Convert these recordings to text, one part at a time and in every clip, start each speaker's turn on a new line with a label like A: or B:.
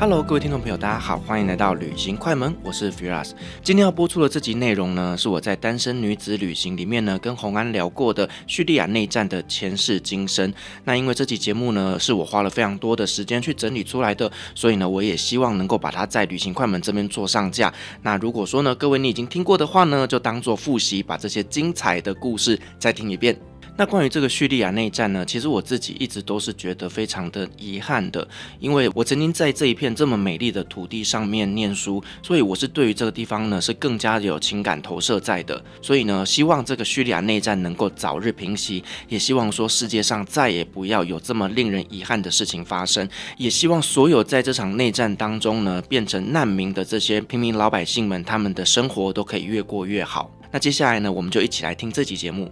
A: Hello，各位听众朋友，大家好，欢迎来到旅行快门，我是 Firas。今天要播出的这集内容呢，是我在单身女子旅行里面呢，跟红安聊过的叙利亚内战的前世今生。那因为这集节目呢，是我花了非常多的时间去整理出来的，所以呢，我也希望能够把它在旅行快门这边做上架。那如果说呢，各位你已经听过的话呢，就当做复习，把这些精彩的故事再听一遍。那关于这个叙利亚内战呢，其实我自己一直都是觉得非常的遗憾的，因为我曾经在这一片这么美丽的土地上面念书，所以我是对于这个地方呢是更加有情感投射在的。所以呢，希望这个叙利亚内战能够早日平息，也希望说世界上再也不要有这么令人遗憾的事情发生，也希望所有在这场内战当中呢变成难民的这些平民老百姓们，他们的生活都可以越过越好。那接下来呢，我们就一起来听这集节目。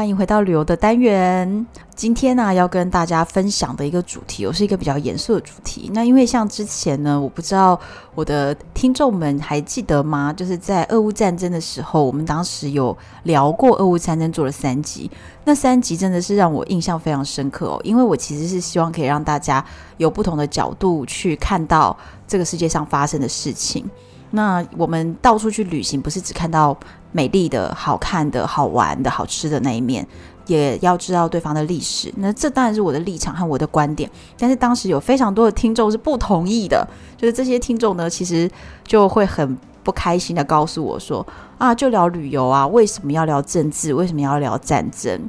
B: 欢迎回到旅游的单元。今天呢，要跟大家分享的一个主题，又是一个比较严肃的主题。那因为像之前呢，我不知道我的听众们还记得吗？就是在俄乌战争的时候，我们当时有聊过俄乌战争，做了三集。那三集真的是让我印象非常深刻哦，因为我其实是希望可以让大家有不同的角度去看到这个世界上发生的事情。那我们到处去旅行，不是只看到美丽的、好看的、好玩的、好吃的那一面，也要知道对方的历史。那这当然是我的立场和我的观点。但是当时有非常多的听众是不同意的，就是这些听众呢，其实就会很不开心的告诉我说：“啊，就聊旅游啊，为什么要聊政治？为什么要聊战争？”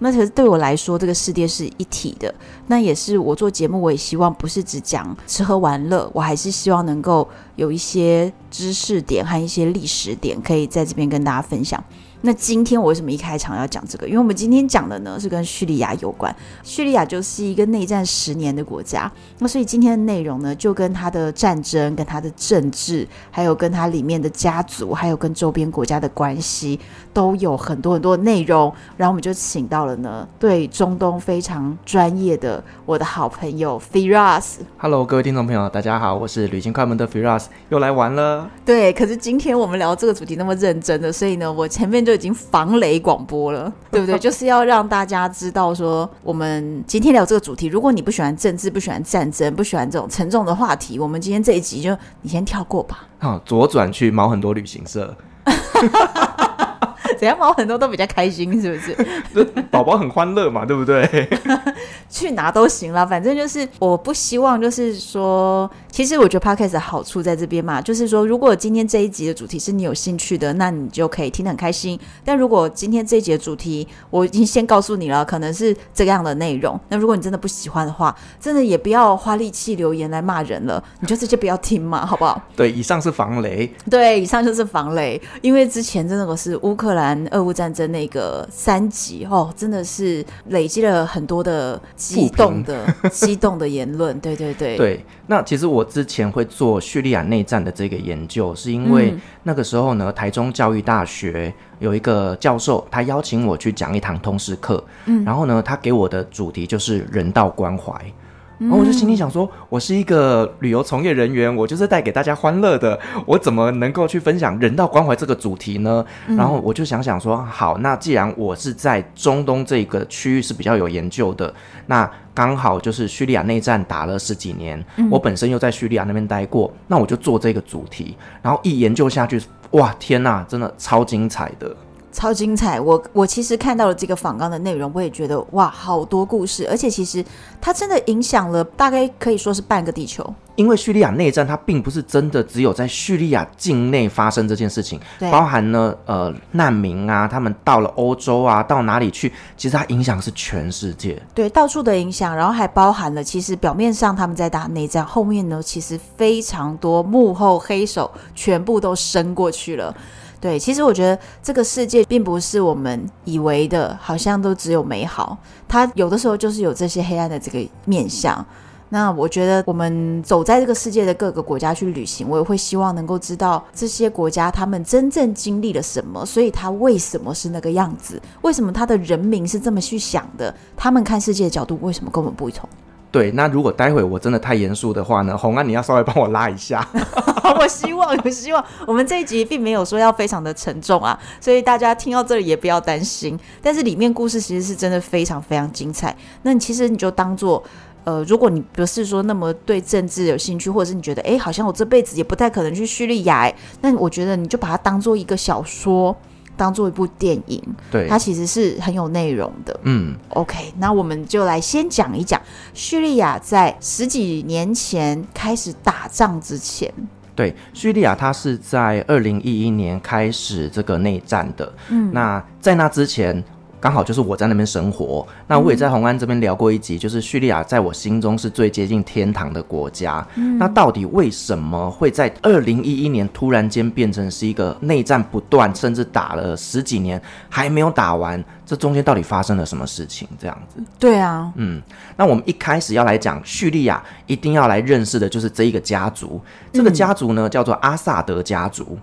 B: 那其实对我来说，这个世界是一体的。那也是我做节目，我也希望不是只讲吃喝玩乐，我还是希望能够有一些知识点和一些历史点，可以在这边跟大家分享。那今天我为什么一开场要讲这个？因为我们今天讲的呢是跟叙利亚有关。叙利亚就是一个内战十年的国家，那所以今天的内容呢，就跟它的战争、跟它的政治，还有跟它里面的家族，还有跟周边国家的关系，都有很多很多的内容。然后我们就请到了呢，对中东非常专业的我的好朋友 Firas。
A: Hello，各位听众朋友，大家好，我是旅行快门的 Firas，又来玩了。
B: 对，可是今天我们聊这个主题那么认真的，所以呢，我前面。就已经防雷广播了，对不对？就是要让大家知道说，我们今天聊这个主题。如果你不喜欢政治，不喜欢战争，不喜欢这种沉重的话题，我们今天这一集就你先跳过吧。
A: 好，左转去毛很多旅行社。
B: 怎样毛很多都比较开心，是不是？
A: 宝宝很欢乐嘛，对不对？
B: 去哪都行了，反正就是我不希望，就是说，其实我觉得 Podcast 的好处在这边嘛，就是说，如果今天这一集的主题是你有兴趣的，那你就可以听得很开心。但如果今天这一集的主题我已经先告诉你了，可能是这样的内容，那如果你真的不喜欢的话，真的也不要花力气留言来骂人了，你就直接不要听嘛，好不好？
A: 对，以上是防雷。
B: 对，以上就是防雷，因为之前真的我是乌克兰。俄乌战争那个三集哦，真的是累积了很多的激动的、激动的言论。对对对，
A: 对。那其实我之前会做叙利亚内战的这个研究，是因为那个时候呢，台中教育大学有一个教授，他邀请我去讲一堂通识课。嗯，然后呢，他给我的主题就是人道关怀。然后我就心里想说，我是一个旅游从业人员，我就是带给大家欢乐的，我怎么能够去分享人道关怀这个主题呢？然后我就想想说，好，那既然我是在中东这个区域是比较有研究的，那刚好就是叙利亚内战打了十几年，我本身又在叙利亚那边待过，那我就做这个主题，然后一研究下去，哇，天呐，真的超精彩的。
B: 超精彩！我我其实看到了这个访纲的内容，我也觉得哇，好多故事，而且其实它真的影响了大概可以说是半个地球。
A: 因为叙利亚内战，它并不是真的只有在叙利亚境内发生这件事情，
B: 对
A: 包含呢呃难民啊，他们到了欧洲啊，到哪里去，其实它影响是全世界，
B: 对，到处的影响，然后还包含了其实表面上他们在打内战，后面呢其实非常多幕后黑手全部都伸过去了。对，其实我觉得这个世界并不是我们以为的，好像都只有美好。它有的时候就是有这些黑暗的这个面相。那我觉得我们走在这个世界的各个国家去旅行，我也会希望能够知道这些国家他们真正经历了什么，所以他为什么是那个样子？为什么他的人民是这么去想的？他们看世界的角度为什么跟我们不同？
A: 对，那如果待会我真的太严肃的话呢，红安你要稍微帮我拉一下。
B: 我希望，我希望我们这一集并没有说要非常的沉重啊，所以大家听到这里也不要担心。但是里面故事其实是真的非常非常精彩。那你其实你就当做，呃，如果你不是说那么对政治有兴趣，或者是你觉得，哎，好像我这辈子也不太可能去叙利亚，那我觉得你就把它当做一个小说。当做一部电影，
A: 对，
B: 它其实是很有内容的。
A: 嗯
B: ，OK，那我们就来先讲一讲叙利亚在十几年前开始打仗之前。
A: 对，叙利亚它是在二零一一年开始这个内战的。嗯，那在那之前。刚好就是我在那边生活，那我也在红安这边聊过一集，就是叙利亚在我心中是最接近天堂的国家。嗯，那到底为什么会在二零一一年突然间变成是一个内战不断，甚至打了十几年还没有打完？这中间到底发生了什么事情？这样子？
B: 对啊，
A: 嗯，那我们一开始要来讲叙利亚，一定要来认识的就是这一个家族。这个家族呢，叫做阿萨德家族。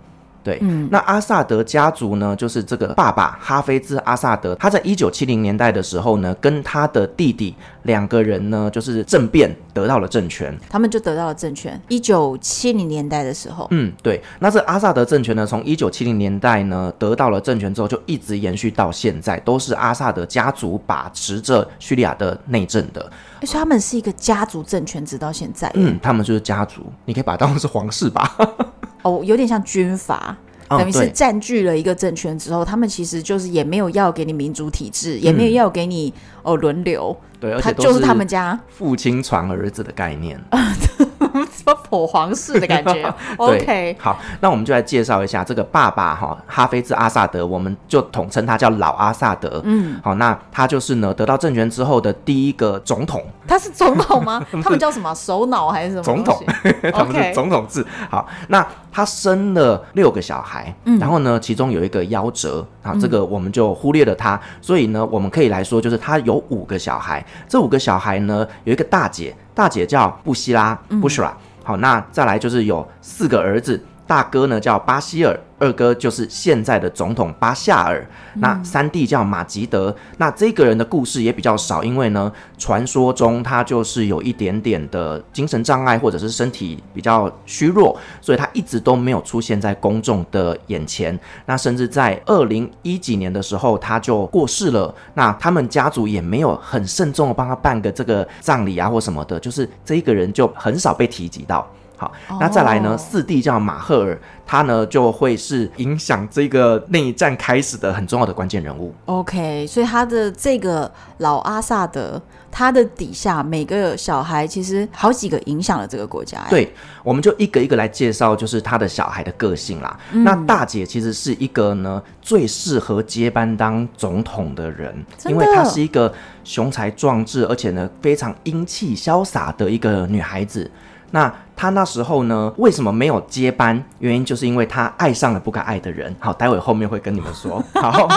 A: 对，嗯，那阿萨德家族呢，就是这个爸爸哈菲兹阿萨德，他在一九七零年代的时候呢，跟他的弟弟两个人呢，就是政变得到了政权，
B: 他们就得到了政权。一九七零年代的时候，
A: 嗯，对，那这阿萨德政权呢，从一九七零年代呢得到了政权之后，就一直延续到现在，都是阿萨德家族把持着叙利亚的内政的。
B: 而且他们是一个家族政权，直到现在。
A: 嗯，他们就是家族，你可以把它当成是皇室吧。
B: 哦，有点像军阀，
A: 哦、
B: 等于是占据了一个政权之后，他们其实就是也没有要给你民主体制，嗯、也没有要给你哦轮流。
A: 对，而
B: 且就是他们家
A: 父亲传儿子的概念。
B: 什么破皇室的感觉？OK，
A: 好，那我们就来介绍一下这个爸爸哈，哈菲兹阿萨德，我们就统称他叫老阿萨德。嗯，好，那他就是呢得到政权之后的第一个总统。
B: 他是总统吗？他们叫什么？首脑还是什么？
A: 总统，他们是总统制。好，那他生了六个小孩，嗯、然后呢，其中有一个夭折啊，这个我们就忽略了他。嗯、所以呢，我们可以来说，就是他有五个小孩。这五个小孩呢，有一个大姐。大姐叫布希拉，布什拉。好，那再来就是有四个儿子，大哥呢叫巴希尔。二哥就是现在的总统巴夏尔，那三弟叫马吉德，嗯、那这个人的故事也比较少，因为呢，传说中他就是有一点点的精神障碍，或者是身体比较虚弱，所以他一直都没有出现在公众的眼前。那甚至在二零一几年的时候，他就过世了。那他们家族也没有很慎重的帮他办个这个葬礼啊，或什么的，就是这一个人就很少被提及到。好，那再来呢？哦、四弟叫马赫尔，他呢就会是影响这个内战开始的很重要的关键人物。
B: OK，所以他的这个老阿萨德，他的底下每个小孩其实好几个影响了这个国家。
A: 对，我们就一个一个来介绍，就是他的小孩的个性啦。嗯、那大姐其实是一个呢最适合接班当总统的人，
B: 的？
A: 因为她是一个雄才壮志，而且呢非常英气潇洒的一个女孩子。那他那时候呢，为什么没有接班？原因就是因为他爱上了不该爱的人。好，待会后面会跟你们说。好，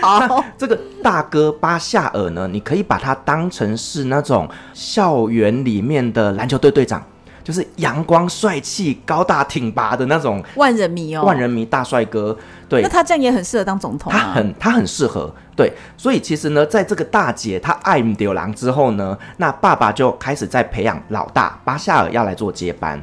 A: 好，这个大哥巴夏尔呢，你可以把他当成是那种校园里面的篮球队队长。就是阳光帅气、高大挺拔的那种
B: 万人迷哦，
A: 万人迷大帅哥。对，
B: 那他这样也很适合当总统啊。
A: 他很他很适合。对，所以其实呢，在这个大姐她爱唔丢郎之后呢，那爸爸就开始在培养老大巴夏尔要来做接班。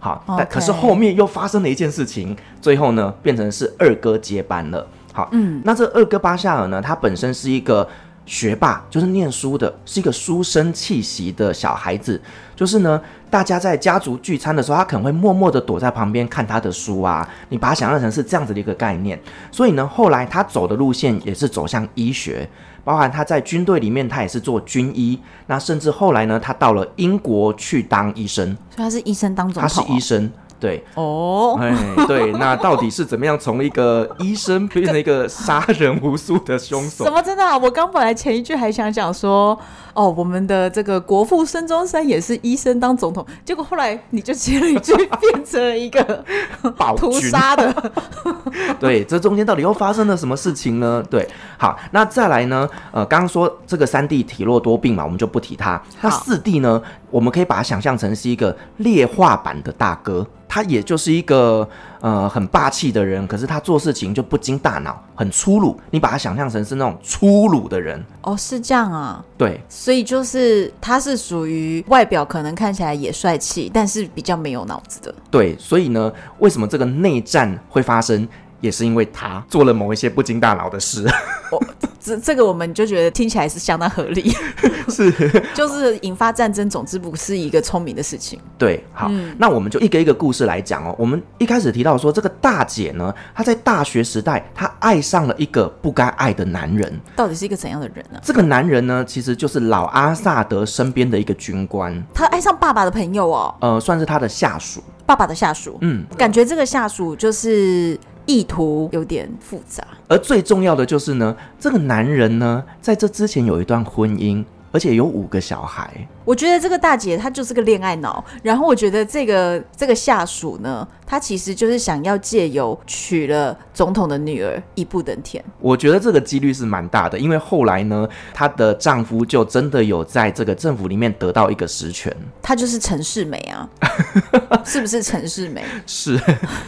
A: 好，但可是后面又发生了一件事情，最后呢变成是二哥接班了。好，嗯，那这二哥巴夏尔呢，他本身是一个。学霸就是念书的，是一个书生气息的小孩子。就是呢，大家在家族聚餐的时候，他可能会默默的躲在旁边看他的书啊。你把它想象成是这样子的一个概念。所以呢，后来他走的路线也是走向医学，包含他在军队里面，他也是做军医。那甚至后来呢，他到了英国去当医生。
B: 所以他是医生当总统哦？
A: 他是医生。对
B: 哦，
A: 哎，对，那到底是怎么样从一个医生变成一个杀人无数的凶手？
B: 什么真的啊？我刚本来前一句还想讲说，哦，我们的这个国父孙中山也是医生当总统，结果后来你就接了一句，变成了一个 屠杀的。
A: 对，这中间到底又发生了什么事情呢？对，好，那再来呢？呃，刚刚说这个三弟体弱多病嘛，我们就不提他。那四弟呢？我们可以把它想象成是一个劣化版的大哥。他也就是一个呃很霸气的人，可是他做事情就不经大脑，很粗鲁。你把他想象成是那种粗鲁的人
B: 哦，是这样啊？
A: 对，
B: 所以就是他是属于外表可能看起来也帅气，但是比较没有脑子的。
A: 对，所以呢，为什么这个内战会发生，也是因为他做了某一些不经大脑的事。
B: 哦这这个我们就觉得听起来是相当合理，
A: 是，
B: 就是引发战争，总之不是一个聪明的事情。
A: 对，好，嗯、那我们就一个一个故事来讲哦。我们一开始提到说，这个大姐呢，她在大学时代，她爱上了一个不该爱的男人，
B: 到底是一个怎样的人呢？
A: 这个男人呢，其实就是老阿萨德身边的一个军官，
B: 他爱上爸爸的朋友哦，
A: 呃，算是他的下属，
B: 爸爸的下属。嗯，感觉这个下属就是。意图有点复杂，
A: 而最重要的就是呢，这个男人呢，在这之前有一段婚姻，而且有五个小孩。
B: 我觉得这个大姐她就是个恋爱脑，然后我觉得这个这个下属呢，她其实就是想要借由娶了总统的女儿一步登天。
A: 我觉得这个几率是蛮大的，因为后来呢，她的丈夫就真的有在这个政府里面得到一个实权。
B: 她就是陈世美啊，是不是陈世美？
A: 是，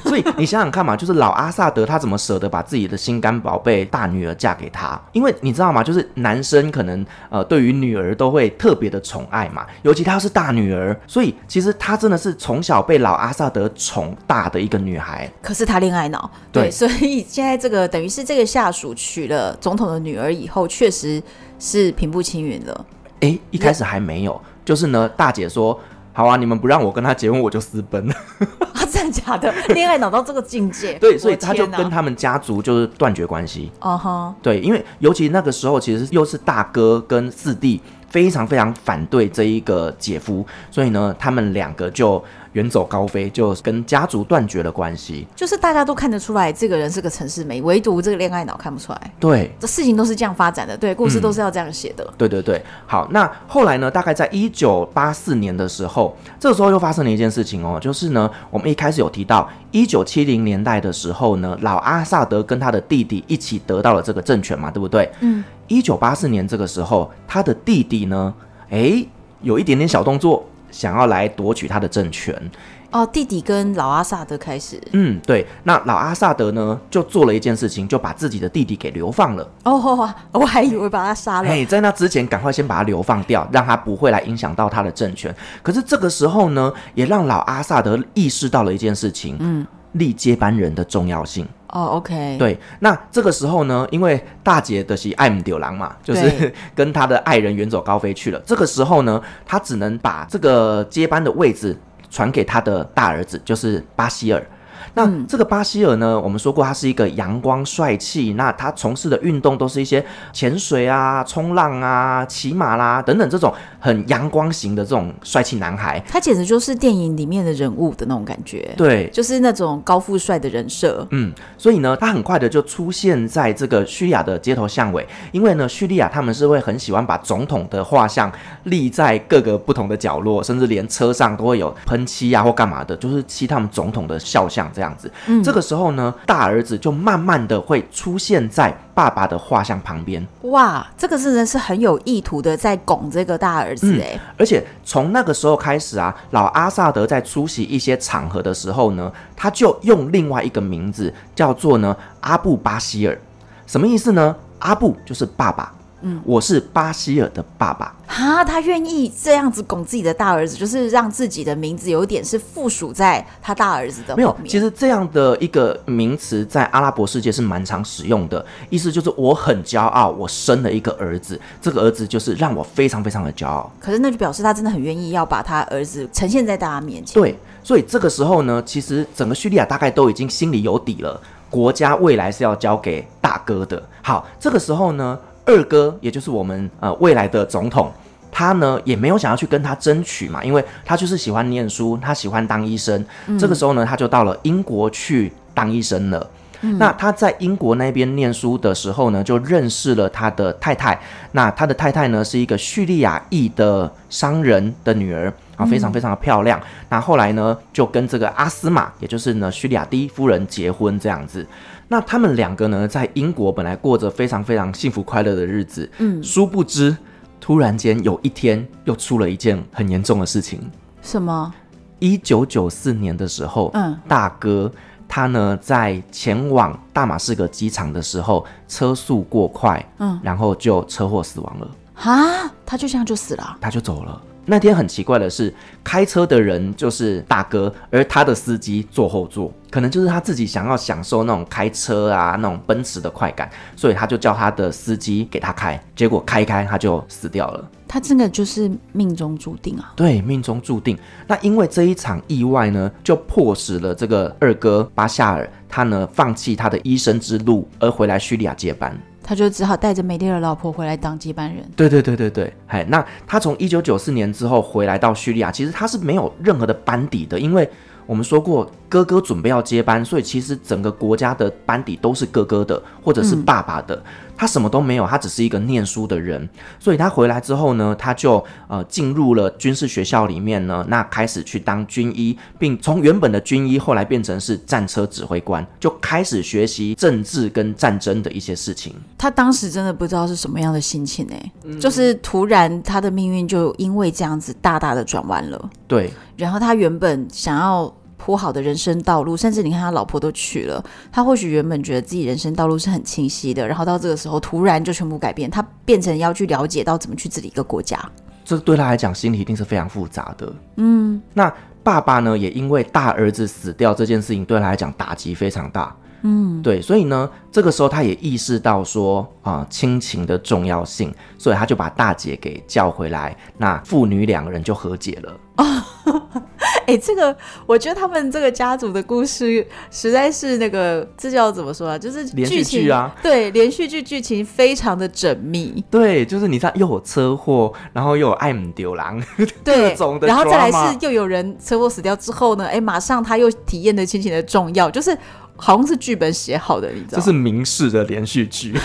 A: 所以你想想看嘛，就是老阿萨德他怎么舍得把自己的心肝宝贝大女儿嫁给他？因为你知道吗？就是男生可能呃对于女儿都会特别的宠爱。嘛，尤其她是大女儿，所以其实她真的是从小被老阿萨德宠大的一个女孩。
B: 可是她恋爱脑，对，对，所以现在这个等于是这个下属娶了总统的女儿以后，确实是平步青云了。
A: 哎、欸，一开始还没有，嗯、就是呢，大姐说好啊，你们不让我跟他结婚，我就私奔。
B: 啊，真的假的？恋爱脑到这个境界？
A: 对，所以他就跟他们家族就是断绝关系。哦哈，对，因为尤其那个时候，其实又是大哥跟四弟。非常非常反对这一个姐夫，所以呢，他们两个就远走高飞，就跟家族断绝了关系。
B: 就是大家都看得出来，这个人是个陈世美，唯独这个恋爱脑看不出来。
A: 对，
B: 这事情都是这样发展的，对，故事都是要这样写的。
A: 嗯。对对对，好，那后来呢？大概在一九八四年的时候，这个时候又发生了一件事情哦，就是呢，我们一开始有提到，一九七零年代的时候呢，老阿萨德跟他的弟弟一起得到了这个政权嘛，对不对？嗯。一九八四年这个时候，他的弟弟呢，诶，有一点点小动作，想要来夺取他的政权。
B: 哦，弟弟跟老阿萨德开始。
A: 嗯，对。那老阿萨德呢，就做了一件事情，就把自己的弟弟给流放了。
B: 哦，我还以为把他杀了。
A: 哎，在那之前，赶快先把他流放掉，让他不会来影响到他的政权。可是这个时候呢，也让老阿萨德意识到了一件事情。嗯。立接班人的重要性
B: 哦、oh，OK，
A: 对，那这个时候呢，因为大姐的是爱姆丢郎嘛，就是跟他的爱人远走高飞去了。这个时候呢，他只能把这个接班的位置传给他的大儿子，就是巴希尔。那这个巴希尔呢，我们说过他是一个阳光帅气，那他从事的运动都是一些潜水啊、冲浪啊、骑马啦等等这种很阳光型的这种帅气男孩。
B: 他简直就是电影里面的人物的那种感觉，
A: 对，
B: 就是那种高富帅的人设。
A: 嗯，所以呢，他很快的就出现在这个叙利亚的街头巷尾，因为呢，叙利亚他们是会很喜欢把总统的画像立在各个不同的角落，甚至连车上都会有喷漆啊或干嘛的，就是漆他们总统的肖像。这样子。嗯，这个时候呢，大儿子就慢慢的会出现在爸爸的画像旁边。
B: 哇，这个是人是很有意图的在拱这个大儿子哎、嗯。
A: 而且从那个时候开始啊，老阿萨德在出席一些场合的时候呢，他就用另外一个名字叫做呢阿布巴希尔，什么意思呢？阿布就是爸爸。嗯，我是巴希尔的爸爸
B: 哈，他愿意这样子拱自己的大儿子，就是让自己的名字有点是附属在他大儿子的。
A: 没有，其实这样的一个名词在阿拉伯世界是蛮常使用的，意思就是我很骄傲，我生了一个儿子，这个儿子就是让我非常非常的骄傲。
B: 可是那就表示他真的很愿意要把他儿子呈现在大家面前。
A: 对，所以这个时候呢，其实整个叙利亚大概都已经心里有底了，国家未来是要交给大哥的。好，这个时候呢。二哥，也就是我们呃未来的总统，他呢也没有想要去跟他争取嘛，因为他就是喜欢念书，他喜欢当医生。嗯、这个时候呢，他就到了英国去当医生了。嗯、那他在英国那边念书的时候呢，就认识了他的太太。那他的太太呢是一个叙利亚裔的商人的女儿啊，非常非常的漂亮。嗯、那后来呢，就跟这个阿斯玛，也就是呢叙利亚第一夫人结婚这样子。那他们两个呢，在英国本来过着非常非常幸福快乐的日子，嗯，殊不知，突然间有一天又出了一件很严重的事情。
B: 什么？
A: 一九九四年的时候，嗯，大哥他呢在前往大马士革机场的时候，车速过快，嗯，然后就车祸死亡了。
B: 啊，他就这样就死了？
A: 他就走了。那天很奇怪的是，开车的人就是大哥，而他的司机坐后座，可能就是他自己想要享受那种开车啊，那种奔驰的快感，所以他就叫他的司机给他开，结果开开他就死掉了。
B: 他真的就是命中注定啊！
A: 对，命中注定。那因为这一场意外呢，就迫使了这个二哥巴夏尔，他呢放弃他的医生之路，而回来叙利亚接班。
B: 他就只好带着美丽的老婆回来当接班人。
A: 对对对对对，嘿，那他从一九九四年之后回来到叙利亚，其实他是没有任何的班底的，因为我们说过哥哥准备要接班，所以其实整个国家的班底都是哥哥的，或者是爸爸的。嗯他什么都没有，他只是一个念书的人，所以他回来之后呢，他就呃进入了军事学校里面呢，那开始去当军医，并从原本的军医后来变成是战车指挥官，就开始学习政治跟战争的一些事情。
B: 他当时真的不知道是什么样的心情哎，嗯、就是突然他的命运就因为这样子大大的转弯了。
A: 对，
B: 然后他原本想要。铺好的人生道路，甚至你看他老婆都娶了，他或许原本觉得自己人生道路是很清晰的，然后到这个时候突然就全部改变，他变成要去了解到怎么去治理一个国家，
A: 这对他来讲心里一定是非常复杂的。嗯，那爸爸呢，也因为大儿子死掉这件事情对他来讲打击非常大。嗯，对，所以呢，这个时候他也意识到说啊，亲情的重要性，所以他就把大姐给叫回来，那父女两个人就和解了。哦
B: 哎、欸，这个我觉得他们这个家族的故事实在是那个，这叫怎么说啊？就是
A: 连续剧啊，
B: 对，连续剧剧情非常的缜密。
A: 对，就是你知道又有车祸，然后又有爱姆丢狼，对，各种的，
B: 然后再来是又有人车祸死掉之后呢，哎、欸，马上他又体验了亲情的重要，就是好像是剧本写好的，你知道？
A: 这是明示的连续剧。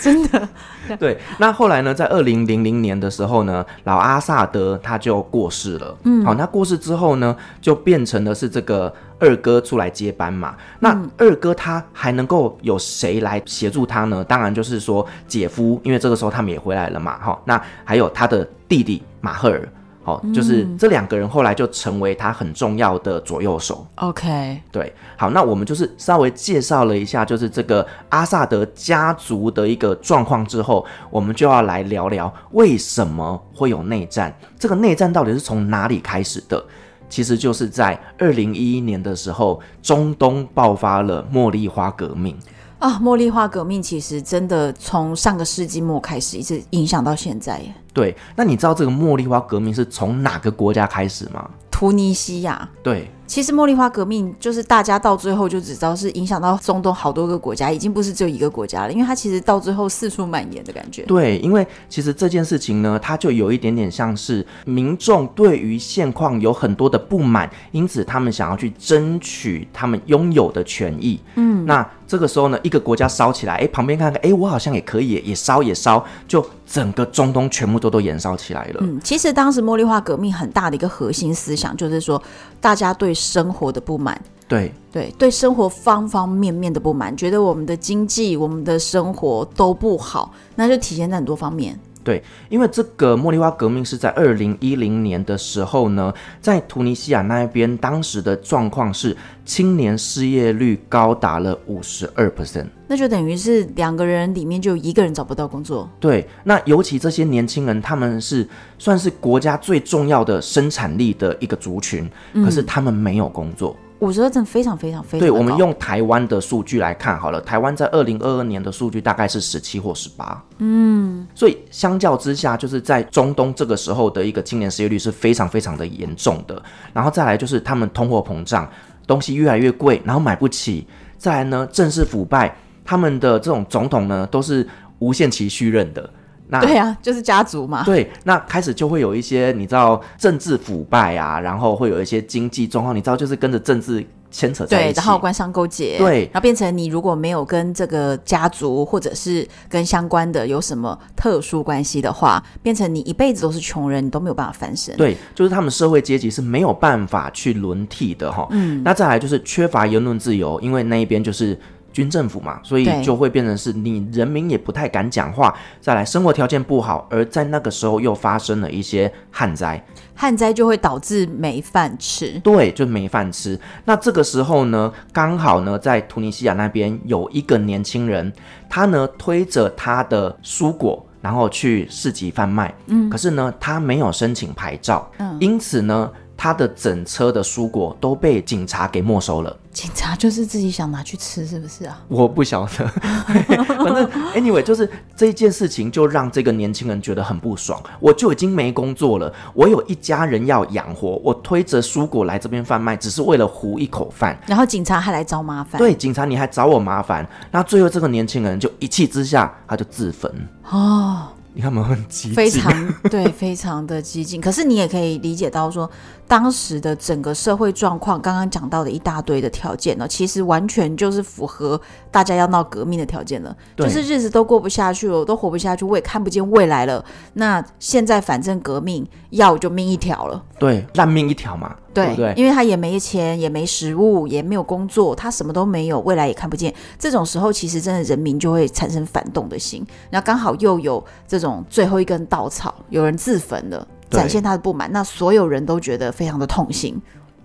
B: 真的，
A: 对。那后来呢，在二零零零年的时候呢，老阿萨德他就过世了。嗯，好，那过世之后呢，就变成的是这个二哥出来接班嘛。那二哥他还能够有谁来协助他呢？当然就是说姐夫，因为这个时候他们也回来了嘛。哈，那还有他的弟弟马赫尔。好，就是这两个人后来就成为他很重要的左右手。
B: OK，
A: 对，好，那我们就是稍微介绍了一下，就是这个阿萨德家族的一个状况之后，我们就要来聊聊为什么会有内战。这个内战到底是从哪里开始的？其实就是在二零一一年的时候，中东爆发了茉莉花革命。
B: 啊，茉莉花革命其实真的从上个世纪末开始，一直影响到现在耶。
A: 对，那你知道这个茉莉花革命是从哪个国家开始吗？
B: 突尼西亚。
A: 对。
B: 其实茉莉花革命就是大家到最后就只知道是影响到中东好多个国家，已经不是只有一个国家了，因为它其实到最后四处蔓延的感觉。
A: 对，因为其实这件事情呢，它就有一点点像是民众对于现况有很多的不满，因此他们想要去争取他们拥有的权益。嗯，那这个时候呢，一个国家烧起来，哎，旁边看看，哎，我好像也可以，也烧也烧，就整个中东全部都都燃烧起来了。
B: 嗯，其实当时茉莉花革命很大的一个核心思想就是说，大家对生活的不满。
A: 对
B: 对对，生活方方面面的不满，觉得我们的经济、我们的生活都不好，那就体现在很多方面。
A: 对，因为这个茉莉花革命是在二零一零年的时候呢，在突尼西亚那边，当时的状况是青年失业率高达了五十二 percent，
B: 那就等于是两个人里面就有一个人找不到工作。
A: 对，那尤其这些年轻人，他们是算是国家最重要的生产力的一个族群，可是他们没有工作。嗯
B: 五十二真非常非常非常
A: 对，我们用台湾的数据来看好了，台湾在二零二二年的数据大概是十七或十八，嗯，所以相较之下，就是在中东这个时候的一个青年失业率是非常非常的严重的。然后再来就是他们通货膨胀，东西越来越贵，然后买不起。再来呢，政治腐败，他们的这种总统呢都是无限期续任的。那
B: 对啊，就是家族嘛。
A: 对，那开始就会有一些你知道政治腐败啊，然后会有一些经济状况，你知道就是跟着政治牵扯在一起，
B: 对，然后官商勾结，
A: 对，
B: 然后变成你如果没有跟这个家族或者是跟相关的有什么特殊关系的话，变成你一辈子都是穷人，你都没有办法翻身。
A: 对，就是他们社会阶级是没有办法去轮替的哈。嗯，那再来就是缺乏言论自由，因为那一边就是。军政府嘛，所以就会变成是你人民也不太敢讲话。再来，生活条件不好，而在那个时候又发生了一些旱灾，
B: 旱灾就会导致没饭吃。
A: 对，就没饭吃。那这个时候呢，刚好呢，在突尼西亚那边有一个年轻人，他呢推着他的蔬果，然后去市集贩卖。嗯，可是呢，他没有申请牌照，嗯，因此呢。他的整车的蔬果都被警察给没收了。
B: 警察就是自己想拿去吃，是不是啊？
A: 我不晓得，反正 anyway 就是这一件事情就让这个年轻人觉得很不爽。我就已经没工作了，我有一家人要养活，我推着蔬果来这边贩卖，只是为了糊一口饭。
B: 然后警察还来找麻烦。
A: 对，警察你还找我麻烦。那最后这个年轻人就一气之下，他就自焚。哦。你看，我们很激进，
B: 非常对，非常的激进。可是你也可以理解到说，当时的整个社会状况，刚刚讲到的一大堆的条件呢，其实完全就是符合大家要闹革命的条件了。就是日子都过不下去了，我都活不下去，我也看不见未来了。那现在反正革命要就命一条了，
A: 对，烂命一条嘛。对，对对，
B: 因为他也没钱，也没食物，也没有工作，他什么都没有，未来也看不见。这种时候，其实真的人民就会产生反动的心。那刚好又有这种最后一根稻草，有人自焚了，展现他的不满，那所有人都觉得非常的痛心，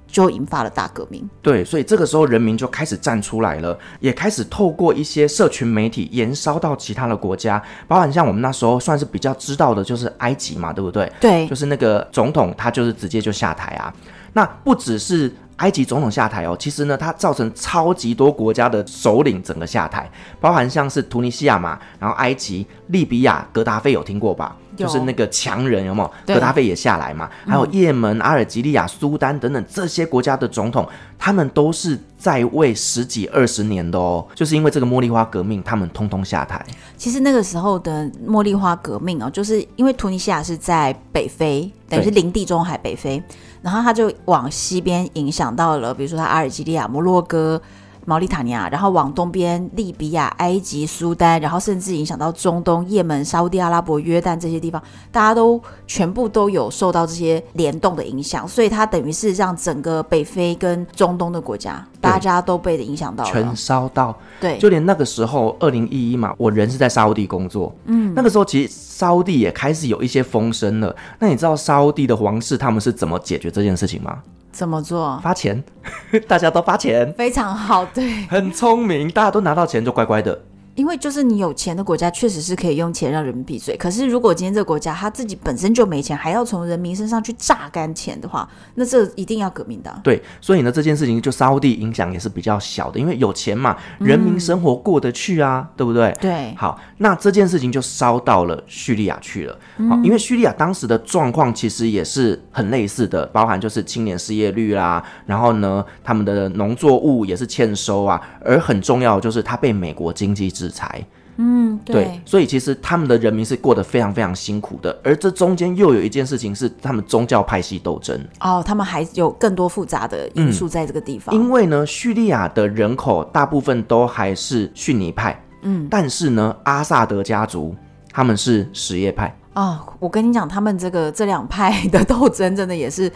B: 就引发了大革命。
A: 对，所以这个时候人民就开始站出来了，也开始透过一些社群媒体延烧到其他的国家，包含像我们那时候算是比较知道的，就是埃及嘛，对不对？
B: 对，
A: 就是那个总统，他就是直接就下台啊。那不只是埃及总统下台哦，其实呢，它造成超级多国家的首领整个下台，包含像是突尼西亚嘛，然后埃及、利比亚、格达菲有听过吧？就是那个强人有没有？格达费也下来嘛，还有也门、阿尔及利亚、苏丹等等这些国家的总统，他们都是在位十几二十年的哦，就是因为这个茉莉花革命，他们通通下台。
B: 其实那个时候的茉莉花革命哦，就是因为突尼西亚是在北非，等于是临地中海北非，然后他就往西边影响到了，比如说他阿尔及利亚、摩洛哥。毛里塔尼亚，然后往东边，利比亚、埃及、苏丹，然后甚至影响到中东、也门、沙乌地阿拉伯、约旦这些地方，大家都全部都有受到这些联动的影响，所以它等于是让整个北非跟中东的国家，大家都被影响到了，
A: 全烧到。
B: 对，
A: 就连那个时候，二零一一嘛，我人是在沙乌地工作，嗯，那个时候其实沙乌地也开始有一些风声了。那你知道沙乌地的皇室他们是怎么解决这件事情吗？
B: 怎么做？
A: 发钱，大家都发钱，
B: 非常好，对，
A: 很聪明，大家都拿到钱就乖乖的。
B: 因为就是你有钱的国家，确实是可以用钱让人民闭嘴。可是如果今天这个国家他自己本身就没钱，还要从人民身上去榨干钱的话，那这一定要革命的。
A: 对，所以呢，这件事情就沙乌地影响也是比较小的，因为有钱嘛，人民生活过得去啊，嗯、对不对？
B: 对。
A: 好，那这件事情就烧到了叙利亚去了。好，因为叙利亚当时的状况其实也是很类似的，包含就是青年失业率啦，然后呢，他们的农作物也是欠收啊，而很重要就是它被美国经济制制裁，
B: 嗯对，对，
A: 所以其实他们的人民是过得非常非常辛苦的，而这中间又有一件事情是他们宗教派系斗争。
B: 哦，他们还有更多复杂的因素在这个地方，
A: 嗯、因为呢，叙利亚的人口大部分都还是逊尼派，嗯，但是呢，阿萨德家族他们是什叶派。
B: 哦，我跟你讲，他们这个这两派的斗争真的也是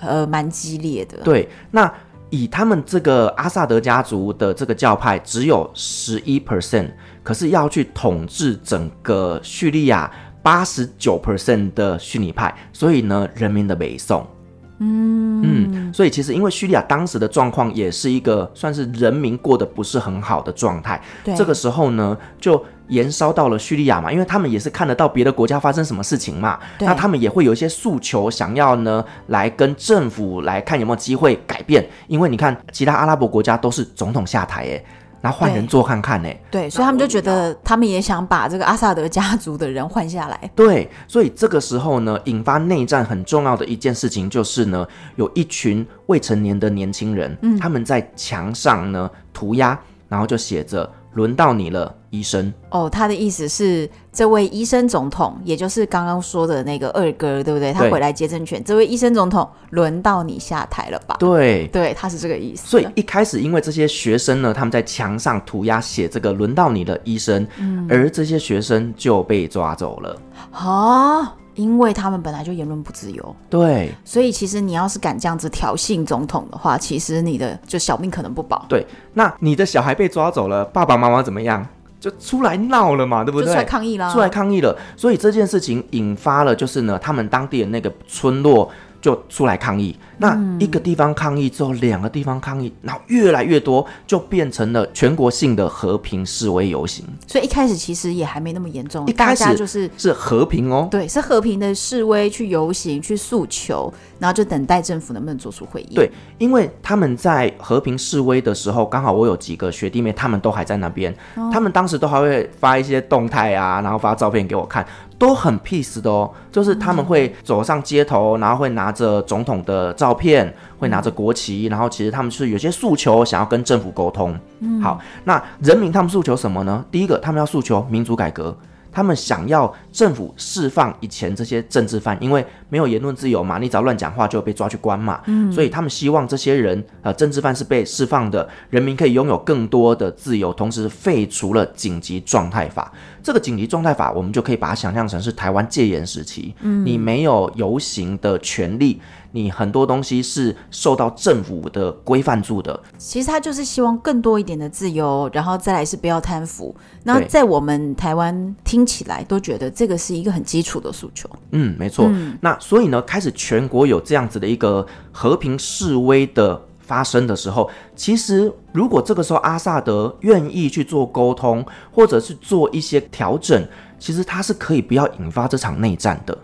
B: 呃蛮激烈的。
A: 对，那以他们这个阿萨德家族的这个教派只有十一 percent，可是要去统治整个叙利亚八十九 percent 的逊尼派，所以呢，人民的北宋。嗯嗯，所以其实因为叙利亚当时的状况也是一个算是人民过得不是很好的状
B: 态，
A: 这个时候呢就延烧到了叙利亚嘛，因为他们也是看得到别的国家发生什么事情嘛，那他们也会有一些诉求，想要呢来跟政府来看有没有机会改变，因为你看其他阿拉伯国家都是总统下台诶。然后换人做看看呢？
B: 对，所以他们就觉得他们也想把这个阿萨德家族的人换下来。
A: 对，所以这个时候呢，引发内战很重要的一件事情就是呢，有一群未成年的年轻人，嗯，他们在墙上呢涂鸦，然后就写着。轮到你了，医生。
B: 哦，他的意思是，这位医生总统，也就是刚刚说的那个二哥，对不对？他回来接政权，这位医生总统，轮到你下台了吧？
A: 对，
B: 对，他是这个意思。
A: 所以一开始，因为这些学生呢，他们在墙上涂鸦写这个“轮到你的，医生”，嗯，而这些学生就被抓走了。
B: 啊。因为他们本来就言论不自由，
A: 对，
B: 所以其实你要是敢这样子挑衅总统的话，其实你的就小命可能不保。
A: 对，那你的小孩被抓走了，爸爸妈妈怎么样？就出来闹了嘛，对不
B: 对？出来抗议啦，
A: 出来抗议了。所以这件事情引发了，就是呢，他们当地的那个村落。就出来抗议，那一个地方抗议之后，两个地方抗议，然后越来越多，就变成了全国性的和平示威游行。
B: 所以一开始其实也还没那么严重，
A: 一开始就是是和平哦，
B: 对，是和平的示威，去游行，去诉求，然后就等待政府能不能做出回应。
A: 对，因为他们在和平示威的时候，刚好我有几个学弟妹，他们都还在那边，哦，他们当时都还会发一些动态啊，然后发照片给我看。都很 peace 的哦，就是他们会走上街头，然后会拿着总统的照片，会拿着国旗，然后其实他们是有些诉求想要跟政府沟通。嗯，好，那人民他们诉求什么呢？第一个，他们要诉求民主改革。他们想要政府释放以前这些政治犯，因为没有言论自由嘛，你只要乱讲话就被抓去关嘛。嗯，所以他们希望这些人，呃，政治犯是被释放的，人民可以拥有更多的自由，同时废除了紧急状态法。这个紧急状态法，我们就可以把它想象成是台湾戒严时期，嗯，你没有游行的权利。你很多东西是受到政府的规范住的，
B: 其实他就是希望更多一点的自由，然后再来是不要贪腐。那在我们台湾听起来都觉得这个是一个很基础的诉求。
A: 嗯，没错。嗯。那所以呢，开始全国有这样子的一个和平示威的发生的时候，其实如果这个时候阿萨德愿意去做沟通，或者是做一些调整，其实他是可以不要引发这场内战的。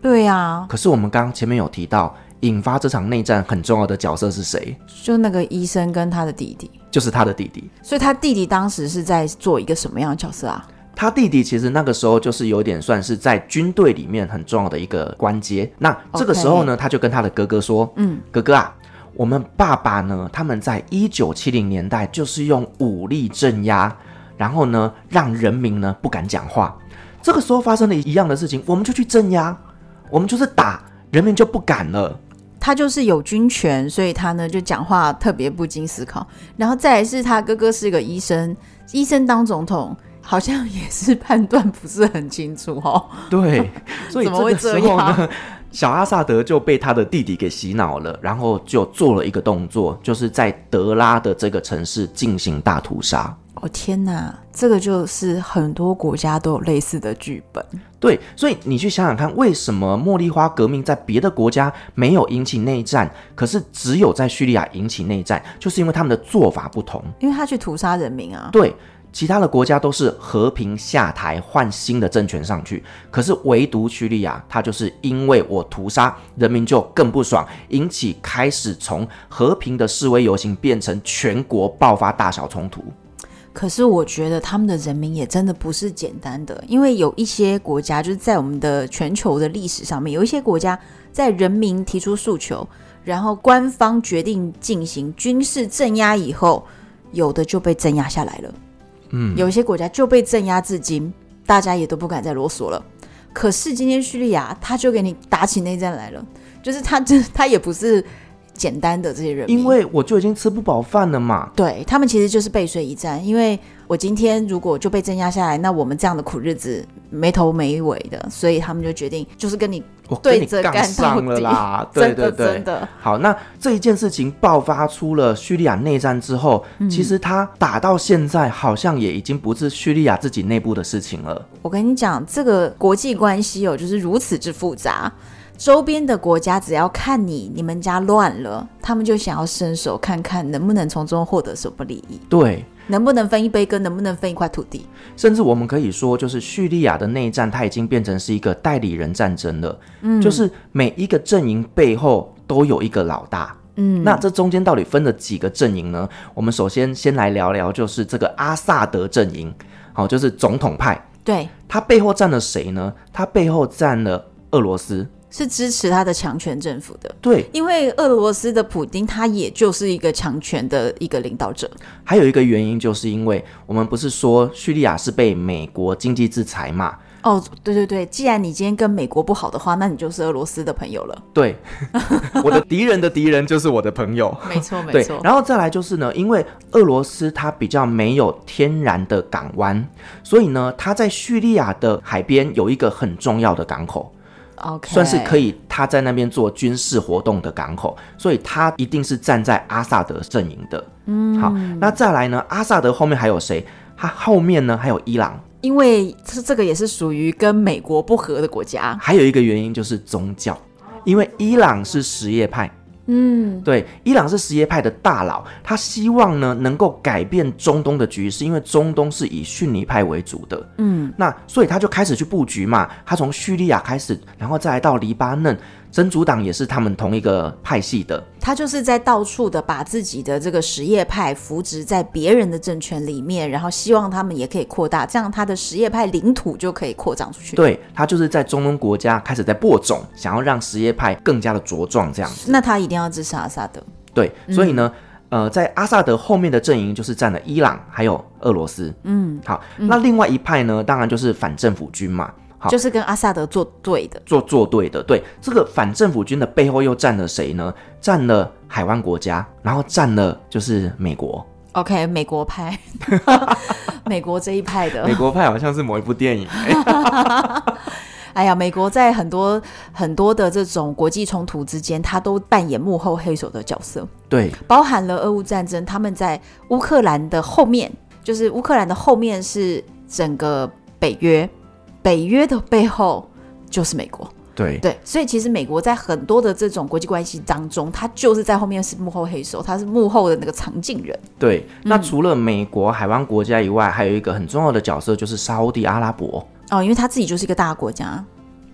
B: 对呀。
A: 可是我们刚刚前面有提到。引发这场内战很重要的角色是谁？
B: 就那个医生跟他的弟弟，
A: 就是他的弟弟。
B: 所以他弟弟当时是在做一个什么样的角色啊？
A: 他弟弟其实那个时候就是有点算是在军队里面很重要的一个关节。那这个时候呢，他就跟他的哥哥说：“嗯，哥哥啊，我们爸爸呢，他们在一九七零年代就是用武力镇压，然后呢，让人民呢不敢讲话。这个时候发生了一样的事情，我们就去镇压，我们就是打，人民就不敢了。”
B: 他就是有军权，所以他呢就讲话特别不经思考。然后再来是他哥哥是个医生，医生当总统好像也是判断不是很清楚哦。
A: 对，所以这个时候呢，小阿萨德就被他的弟弟给洗脑了，然后就做了一个动作，就是在德拉的这个城市进行大屠杀。
B: 哦天哪，这个就是很多国家都有类似的剧本。
A: 对，所以你去想想看，为什么茉莉花革命在别的国家没有引起内战，可是只有在叙利亚引起内战，就是因为他们的做法不同。
B: 因为他去屠杀人民啊。
A: 对，其他的国家都是和平下台换新的政权上去，可是唯独叙利亚，它就是因为我屠杀人民就更不爽，引起开始从和平的示威游行变成全国爆发大小冲突。
B: 可是我觉得他们的人民也真的不是简单的，因为有一些国家就是在我们的全球的历史上面，有一些国家在人民提出诉求，然后官方决定进行军事镇压以后，有的就被镇压下来了。嗯，有一些国家就被镇压至今，大家也都不敢再啰嗦了。可是今天叙利亚他就给你打起内战来了，就是他这他也不是。简单的这些人，
A: 因为我就已经吃不饱饭了嘛。
B: 对，他们其实就是背水一战，因为我今天如果就被镇压下来，那我们这样的苦日子没头没尾的，所以他们就决定就是跟你对着干
A: 上了啦。对对对，
B: 真的。
A: 好，那这一件事情爆发出了叙利亚内战之后，嗯、其实他打到现在好像也已经不是叙利亚自己内部的事情了。
B: 我跟你讲，这个国际关系哦，就是如此之复杂。周边的国家只要看你你们家乱了，他们就想要伸手看看能不能从中获得什么利益。
A: 对，
B: 能不能分一杯羹，能不能分一块土地？
A: 甚至我们可以说，就是叙利亚的内战，它已经变成是一个代理人战争了。嗯，就是每一个阵营背后都有一个老大。嗯，那这中间到底分了几个阵营呢？我们首先先来聊聊，就是这个阿萨德阵营，好，就是总统派。
B: 对，
A: 他背后站了谁呢？他背后站了俄罗斯。
B: 是支持他的强权政府的，
A: 对，
B: 因为俄罗斯的普丁他也就是一个强权的一个领导者。
A: 还有一个原因，就是因为我们不是说叙利亚是被美国经济制裁嘛？
B: 哦，对对对，既然你今天跟美国不好的话，那你就是俄罗斯的朋友了。
A: 对，我的敌人的敌人就是我的朋友。
B: 没错，没错。
A: 然后再来就是呢，因为俄罗斯它比较没有天然的港湾，所以呢，它在叙利亚的海边有一个很重要的港口。算是可以，他在那边做军事活动的港口，所以他一定是站在阿萨德阵营的。嗯，好，那再来呢？阿萨德后面还有谁？他后面呢还有伊朗，
B: 因为这这个也是属于跟美国不和的国家。
A: 还有一个原因就是宗教，因为伊朗是什叶派。嗯，对，伊朗是什叶派的大佬，他希望呢能够改变中东的局势，因为中东是以逊尼派为主的。嗯，那所以他就开始去布局嘛，他从叙利亚开始，然后再来到黎巴嫩。真主党也是他们同一个派系的，
B: 他就是在到处的把自己的这个什叶派扶植在别人的政权里面，然后希望他们也可以扩大，这样他的什叶派领土就可以扩张出去。
A: 对，他就是在中东国家开始在播种，想要让什叶派更加的茁壮，这样子。
B: 那他一定要支持阿萨德。
A: 对，所以呢，嗯、呃，在阿萨德后面的阵营就是占了伊朗还有俄罗斯。嗯，好，那另外一派呢，当然就是反政府军嘛。好，
B: 就是跟阿萨德作对的，
A: 做作对的。对，这个反政府军的背后又站了谁呢？站了海湾国家，然后站了就是美国。
B: OK，美国派，美国这一派的。
A: 美国派好像是某一部电影。
B: 哎呀，美国在很多很多的这种国际冲突之间，他都扮演幕后黑手的角色。
A: 对，
B: 包含了俄乌战争，他们在乌克兰的后面，就是乌克兰的后面是整个北约。北约的背后就是美国，
A: 对
B: 对，所以其实美国在很多的这种国际关系当中，他就是在后面是幕后黑手，他是幕后的那个藏镜人。
A: 对，那除了美国海湾国家以外，还有一个很重要的角色就是沙乌地阿拉伯
B: 哦，因为他自己就是一个大国家。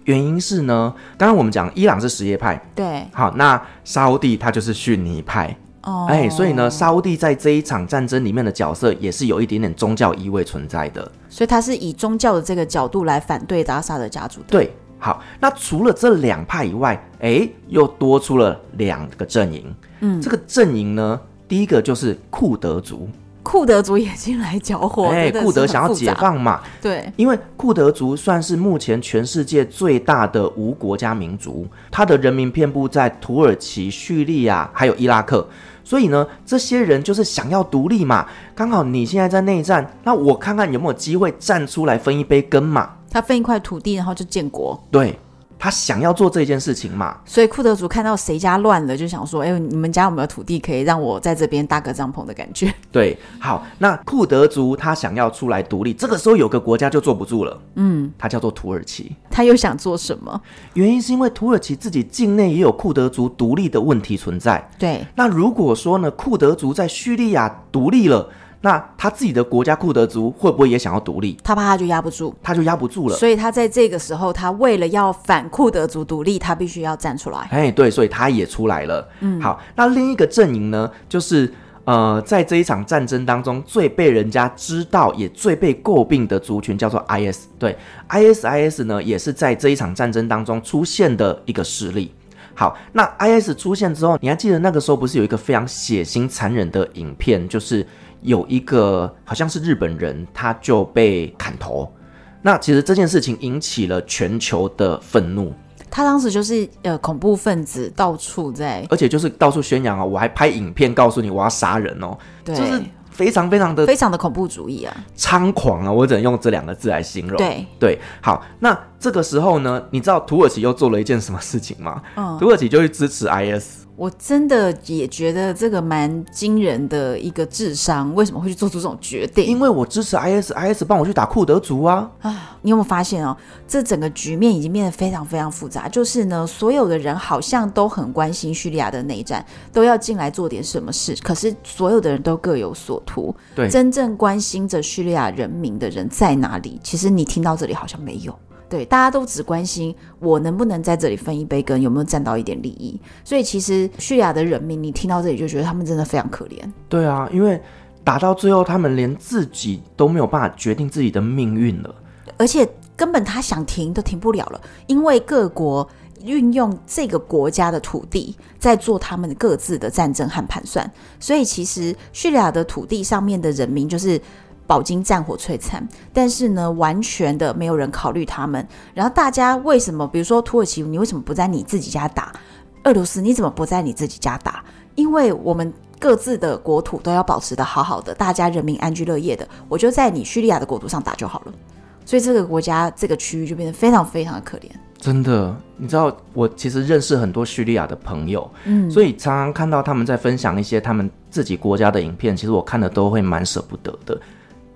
A: 原因是呢，刚刚我们讲伊朗是什叶派，
B: 对，
A: 好，那沙乌地他就是逊尼派。哦，哎，所以呢，沙乌地在这一场战争里面的角色也是有一点点宗教意味存在的，
B: 所以他是以宗教的这个角度来反对达萨的家族的。
A: 对，好，那除了这两派以外，哎，又多出了两个阵营。嗯，这个阵营呢，第一个就是库德族。
B: 库德族也进来搅和，哎，
A: 库德想要解放嘛？
B: 对，
A: 因为库德族算是目前全世界最大的无国家民族，他的人民遍布在土耳其、叙利亚还有伊拉克，所以呢，这些人就是想要独立嘛。刚好你现在在内战，那我看看有没有机会站出来分一杯羹嘛。
B: 他分一块土地，然后就建国。
A: 对。他想要做这件事情嘛？
B: 所以库德族看到谁家乱了，就想说：“哎、欸，你们家有没有土地可以让我在这边搭个帐篷的感觉？”
A: 对，好，那库德族他想要出来独立，这个时候有个国家就坐不住了，嗯，他叫做土耳其。
B: 他又想做什么？
A: 原因是因为土耳其自己境内也有库德族独立的问题存在。
B: 对，
A: 那如果说呢，库德族在叙利亚独立了。那他自己的国家库德族会不会也想要独立？
B: 他怕他就压不住，
A: 他就压不住了。
B: 所以他在这个时候，他为了要反库德族独立，他必须要站出来。
A: 哎，对，所以他也出来了。嗯，好，那另一个阵营呢，就是呃，在这一场战争当中最被人家知道也最被诟病的族群叫做 IS。对，ISIS 呢，也是在这一场战争当中出现的一个势力。好，那 IS 出现之后，你还记得那个时候不是有一个非常血腥残忍的影片，就是。有一个好像是日本人，他就被砍头。那其实这件事情引起了全球的愤怒。
B: 他当时就是呃恐怖分子到处在，
A: 而且就是到处宣扬啊，我还拍影片告诉你我要杀人哦。
B: 对，
A: 就是非常非常的
B: 非常的恐怖主义啊，
A: 猖狂啊！我只能用这两个字来形容。
B: 对
A: 对，好，那这个时候呢，你知道土耳其又做了一件什么事情吗？嗯，土耳其就去支持 IS。
B: 我真的也觉得这个蛮惊人的一个智商，为什么会去做出这种决定？
A: 因为我支持 IS，IS 帮我去打库德族啊！
B: 啊，你有没有发现哦？这整个局面已经变得非常非常复杂。就是呢，所有的人好像都很关心叙利亚的内战，都要进来做点什么事。可是所有的人都各有所图。
A: 对，
B: 真正关心着叙利亚人民的人在哪里？其实你听到这里好像没有。对，大家都只关心我能不能在这里分一杯羹，有没有占到一点利益。所以其实叙利亚的人民，你听到这里就觉得他们真的非常可怜。
A: 对啊，因为打到最后，他们连自己都没有办法决定自己的命运了，
B: 而且根本他想停都停不了了，因为各国运用这个国家的土地在做他们各自的战争和盘算。所以其实叙利亚的土地上面的人民就是。饱经战火摧残，但是呢，完全的没有人考虑他们。然后大家为什么？比如说土耳其，你为什么不在你自己家打？俄罗斯，你怎么不在你自己家打？因为我们各自的国土都要保持的好好的，大家人民安居乐业的，我就在你叙利亚的国土上打就好了。所以这个国家这个区域就变得非常非常的可怜。
A: 真的，你知道，我其实认识很多叙利亚的朋友，嗯，所以常常看到他们在分享一些他们自己国家的影片，其实我看的都会蛮舍不得的。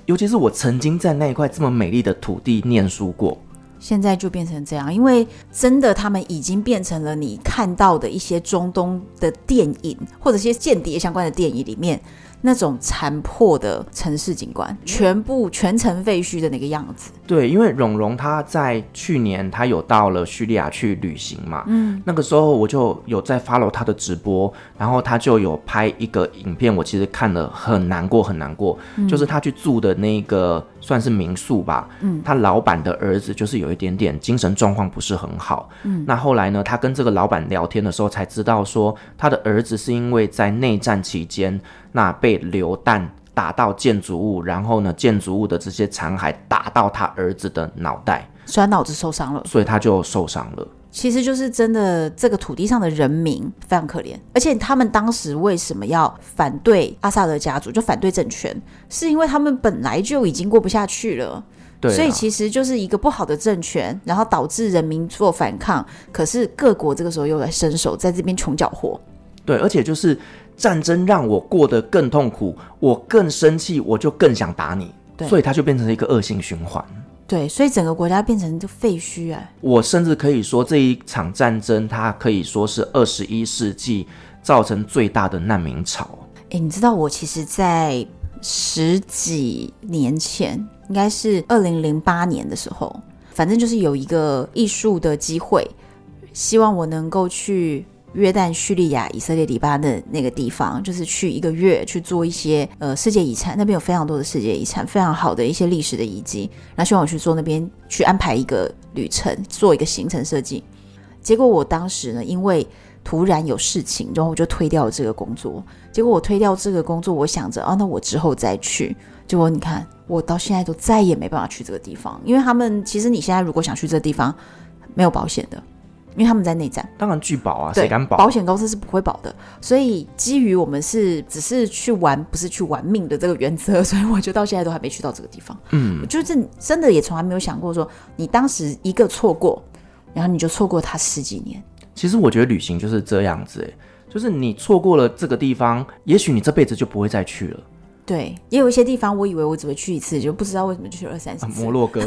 A: 尤其是我曾经在那一块这么美丽的土地念书过，
B: 现在就变成这样，因为真的他们已经变成了你看到的一些中东的电影或者一些间谍相关的电影里面。那种残破的城市景观，全部全城废墟的那个样子。
A: 对，因为蓉蓉她在去年她有到了叙利亚去旅行嘛，嗯，那个时候我就有在 follow 她的直播，然后她就有拍一个影片，我其实看了很难过，很难过，嗯，就是她去住的那个算是民宿吧，嗯，他老板的儿子就是有一点点精神状况不是很好，嗯，那后来呢，他跟这个老板聊天的时候才知道说，他的儿子是因为在内战期间。那被流弹打到建筑物，然后呢，建筑物的这些残骸打到他儿子的脑袋，
B: 所以他脑子受伤了，
A: 所以他就受伤了。
B: 其实就是真的，这个土地上的人民非常可怜，而且他们当时为什么要反对阿萨德家族，就反对政权，是因为他们本来就已经过不下去了。对，所以其实就是一个不好的政权，然后导致人民做反抗，可是各国这个时候又来伸手，在这边穷缴获。
A: 对，而且就是。战争让我过得更痛苦，我更生气，我就更想打你，对，所以它就变成了一个恶性循环。
B: 对，所以整个国家变成就废墟啊。
A: 我甚至可以说，这一场战争，它可以说是二十一世纪造成最大的难民潮。
B: 哎，你知道我其实，在十几年前，应该是二零零八年的时候，反正就是有一个艺术的机会，希望我能够去。约旦、叙利亚、以色列、黎巴嫩那个地方，就是去一个月去做一些呃世界遗产，那边有非常多的世界遗产，非常好的一些历史的遗迹。然后希望我去做那边去安排一个旅程，做一个行程设计。结果我当时呢，因为突然有事情，然后我就推掉了这个工作。结果我推掉这个工作，我想着啊，那我之后再去。结果你看，我到现在都再也没办法去这个地方，因为他们其实你现在如果想去这个地方，没有保险的。因为他们在内战，
A: 当然拒保啊，谁敢保？
B: 保险公司是不会保的。所以基于我们是只是去玩，不是去玩命的这个原则，所以我就到现在都还没去到这个地方。嗯，我就是真的也从来没有想过说，你当时一个错过，然后你就错过他十几年。
A: 其实我觉得旅行就是这样子，哎，就是你错过了这个地方，也许你这辈子就不会再去了。
B: 对，也有一些地方，我以为我只会去一次，就不知道为什么就去了二三十次。
A: 摩洛哥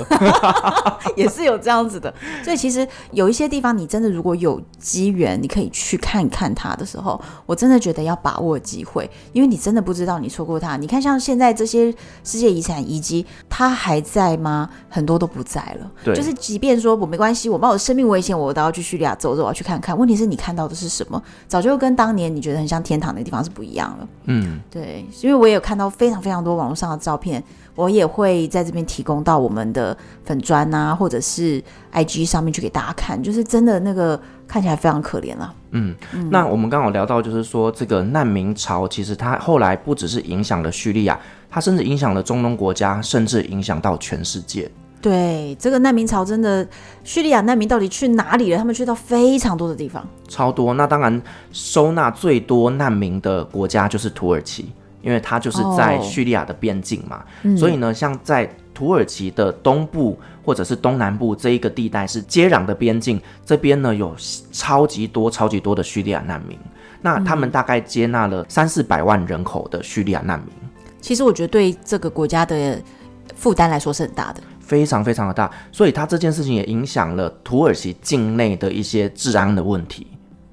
B: 也是有这样子的，所以其实有一些地方，你真的如果有机缘，你可以去看看它的时候，我真的觉得要把握机会，因为你真的不知道你错过它。你看，像现在这些世界遗产遗迹，它还在吗？很多都不在了。
A: 对，
B: 就是即便说我没关系，我冒着生命危险，我都要去叙利亚走走，我要去看看。问题是你看到的是什么？早就跟当年你觉得很像天堂的地方是不一样了。嗯，对，因为我也有看到。非常非常多网络上的照片，我也会在这边提供到我们的粉砖啊，或者是 IG 上面去给大家看，就是真的那个看起来非常可怜了。
A: 嗯，嗯，那我们刚好聊到，就是说这个难民潮，其实它后来不只是影响了叙利亚，它甚至影响了中东国家，甚至影响到全世界。
B: 对，这个难民潮真的，叙利亚难民到底去哪里了？他们去到非常多的地方，
A: 超多。那当然，收纳最多难民的国家就是土耳其。因为它就是在叙利亚的边境嘛，
B: 哦、
A: 所以呢，像在土耳其的东部或者是东南部这一个地带是接壤的边境，这边呢有超级多、超级多的叙利亚难民。那他们大概接纳了三四百万人口的叙利亚难民。
B: 其实我觉得对这个国家的负担来说是很大的，
A: 非常非常的大。所以他这件事情也影响了土耳其境内的一些治安的问题。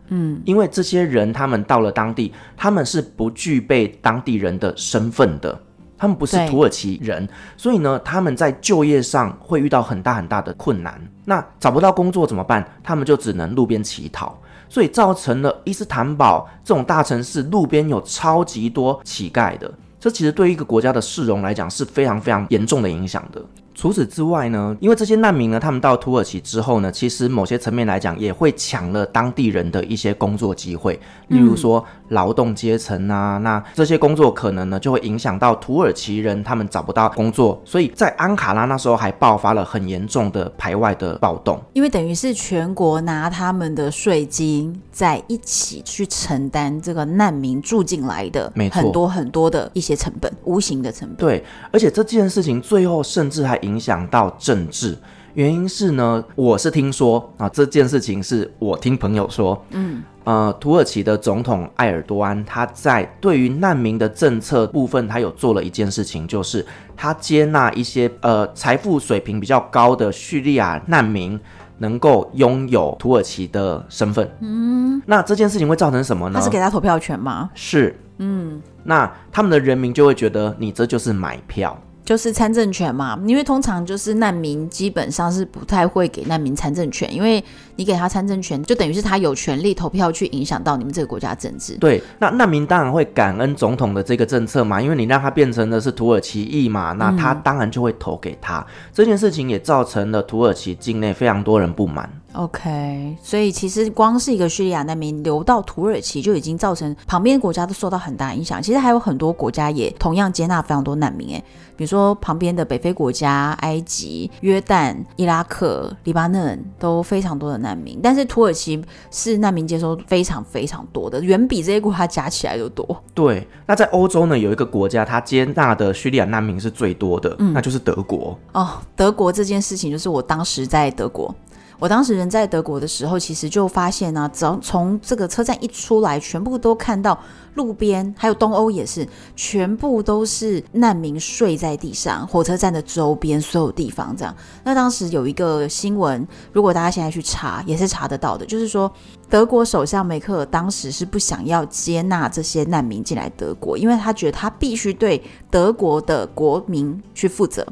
A: 嗯，因为这些人他们到了当地，他们是不具备当地人的身份的，他们不是土耳其人，所以呢，他们在就业上会遇到很大很大的困难。那找不到工作怎么办？他们就只能路边乞讨，所以造成了伊斯坦堡这种大城市路边有超级多乞丐的。这其实对一个国家的市容来讲是非常非常严重的影响的。除此之外呢，因为这些难民呢，他们到土耳其之后呢，其实某些层面来讲，也会抢了当地人的一些工作机会，例如说劳动阶层啊，嗯、那这些工作可能呢就会影响到土耳其人，他们找不到工作，所以在安卡拉那时候还爆发了很严重的排外的暴动，
B: 因为等于是全国拿他们的税金在一起去承担这个难民住进来的很多很多的一些成本，无形的成本。
A: 对，而且这件事情最后甚至还。影响到政治，原因是呢，我是听说啊，这件事情是我听朋友说，嗯，呃，土耳其的总统埃尔多安他在对于难民的政策部分，他有做了一件事情，就是他接纳一些呃财富水平比较高的叙利亚难民，能够拥有土耳其的身份。嗯，那这件事情会造成什么呢？
B: 他是给他投票权吗？
A: 是，嗯，那他们的人民就会觉得你这就是买票。
B: 就是参政权嘛，因为通常就是难民基本上是不太会给难民参政权，因为你给他参政权，就等于是他有权利投票去影响到你们这个国家政治。
A: 对，那难民当然会感恩总统的这个政策嘛，因为你让他变成的是土耳其裔嘛，那他当然就会投给他。嗯、这件事情也造成了土耳其境内非常多人不满。
B: OK，所以其实光是一个叙利亚难民流到土耳其，就已经造成旁边国家都受到很大影响。其实还有很多国家也同样接纳非常多难民，诶，比如说旁边的北非国家，埃及、约旦、伊拉克、黎巴嫩都非常多的难民。但是土耳其是难民接收非常非常多的，远比这些国家加起来都多。
A: 对，那在欧洲呢，有一个国家它接纳的叙利亚难民是最多的，嗯，那就是德国。
B: 哦，德国这件事情就是我当时在德国。我当时人在德国的时候，其实就发现呢、只要从这个车站一出来，全部都看到路边，还有东欧也是，全部都是难民睡在地上，火车站的周边所有地方这样。那当时有一个新闻，如果大家现在去查，也是查得到的，就是说德国首相梅克尔当时是不想要接纳这些难民进来德国，因为他觉得他必须对德国的国民去负责。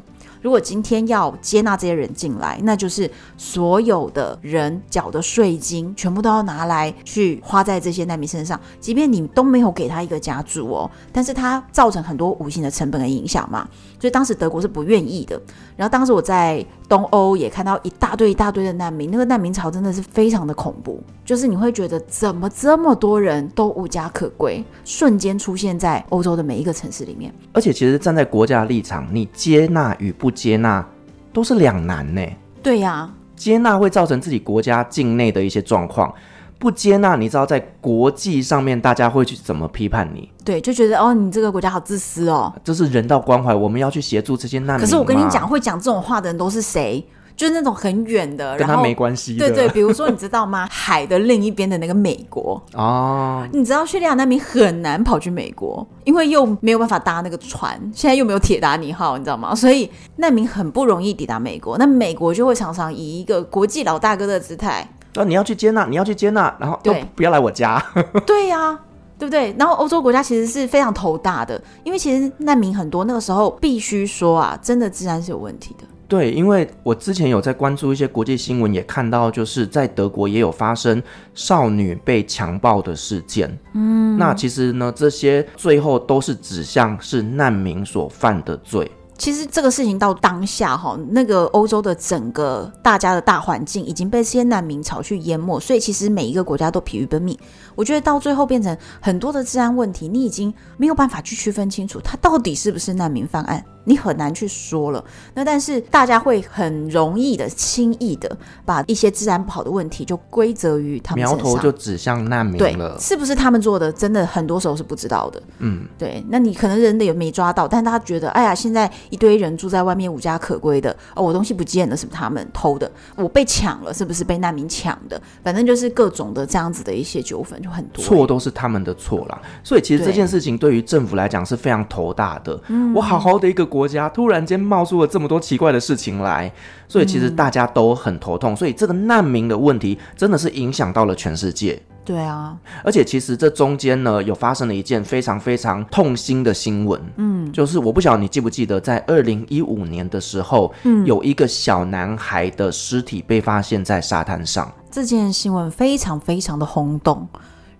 B: 如果今天要接纳这些人进来，那就是所有的人缴的税金全部都要拿来去花在这些难民身上，即便你都没有给他一个家住哦，但是他造成很多无形的成本的影响嘛，所以当时德国是不愿意的。然后当时我在东欧也看到一大堆一大堆的难民，那个难民潮真的是非常的恐怖，就是你会觉得怎么这么多人都无家可归，瞬间出现在欧洲的每一个城市里面。
A: 而且其实站在国家的立场，你接纳与不接纳都是两难呢。
B: 对呀、啊，
A: 接纳会造成自己国家境内的一些状况，不接纳，你知道在国际上面大家会去怎么批判你？
B: 对，就觉得哦，你这个国家好自私哦。
A: 这是人道关怀，我们要去协助这些难民。
B: 可是我跟你讲，会讲这种话的人都是谁？就是那种很远的，
A: 跟他没关系。
B: 对对，比如说你知道吗？海的另一边的那个美国 哦，你知道叙利亚难民很难跑去美国，因为又没有办法搭那个船，现在又没有铁达尼号，你知道吗？所以难民很不容易抵达美国。那美国就会常常以一个国际老大哥的姿态，
A: 那、啊、你要去接纳，你要去接纳，然后都不要来我家。
B: 对呀、啊，对不对？然后欧洲国家其实是非常头大的，因为其实难民很多，那个时候必须说啊，真的治安是有问题的。
A: 对，因为我之前有在关注一些国际新闻，也看到就是在德国也有发生少女被强暴的事件。嗯，那其实呢，这些最后都是指向是难民所犯的罪。
B: 其实这个事情到当下哈，那个欧洲的整个大家的大环境已经被这些难民潮去淹没，所以其实每一个国家都疲于奔命。我觉得到最后变成很多的治安问题，你已经没有办法去区分清楚它到底是不是难民犯案。你很难去说了。那但是大家会很容易的、轻易的把一些治安不好的问题就归责于他们
A: 苗头就指向难民了。
B: 对，是不是他们做的？真的很多时候是不知道的。嗯，对。那你可能人的也没抓到，但他觉得，哎呀，现在一堆人住在外面无家可归的，哦，我东西不见了，是不是他们偷的？我被抢了，是不是被难民抢的？反正就是各种的这样子的一些纠纷就很多。
A: 错都是他们的错啦。所以其实这件事情对于政府来讲是非常头大的。嗯，我好好的一个国家，突然间冒出了这么多奇怪的事情来，所以其实大家都很头痛。所以这个难民的问题真的是影响到了全世界。
B: 对啊，
A: 而且其实这中间呢，有发生了一件非常非常痛心的新闻。嗯，就是我不晓得你记不记得，在二零一五年的时候，嗯，有一个小男孩的尸体被发现在沙滩上。
B: 这件新闻非常非常的轰动，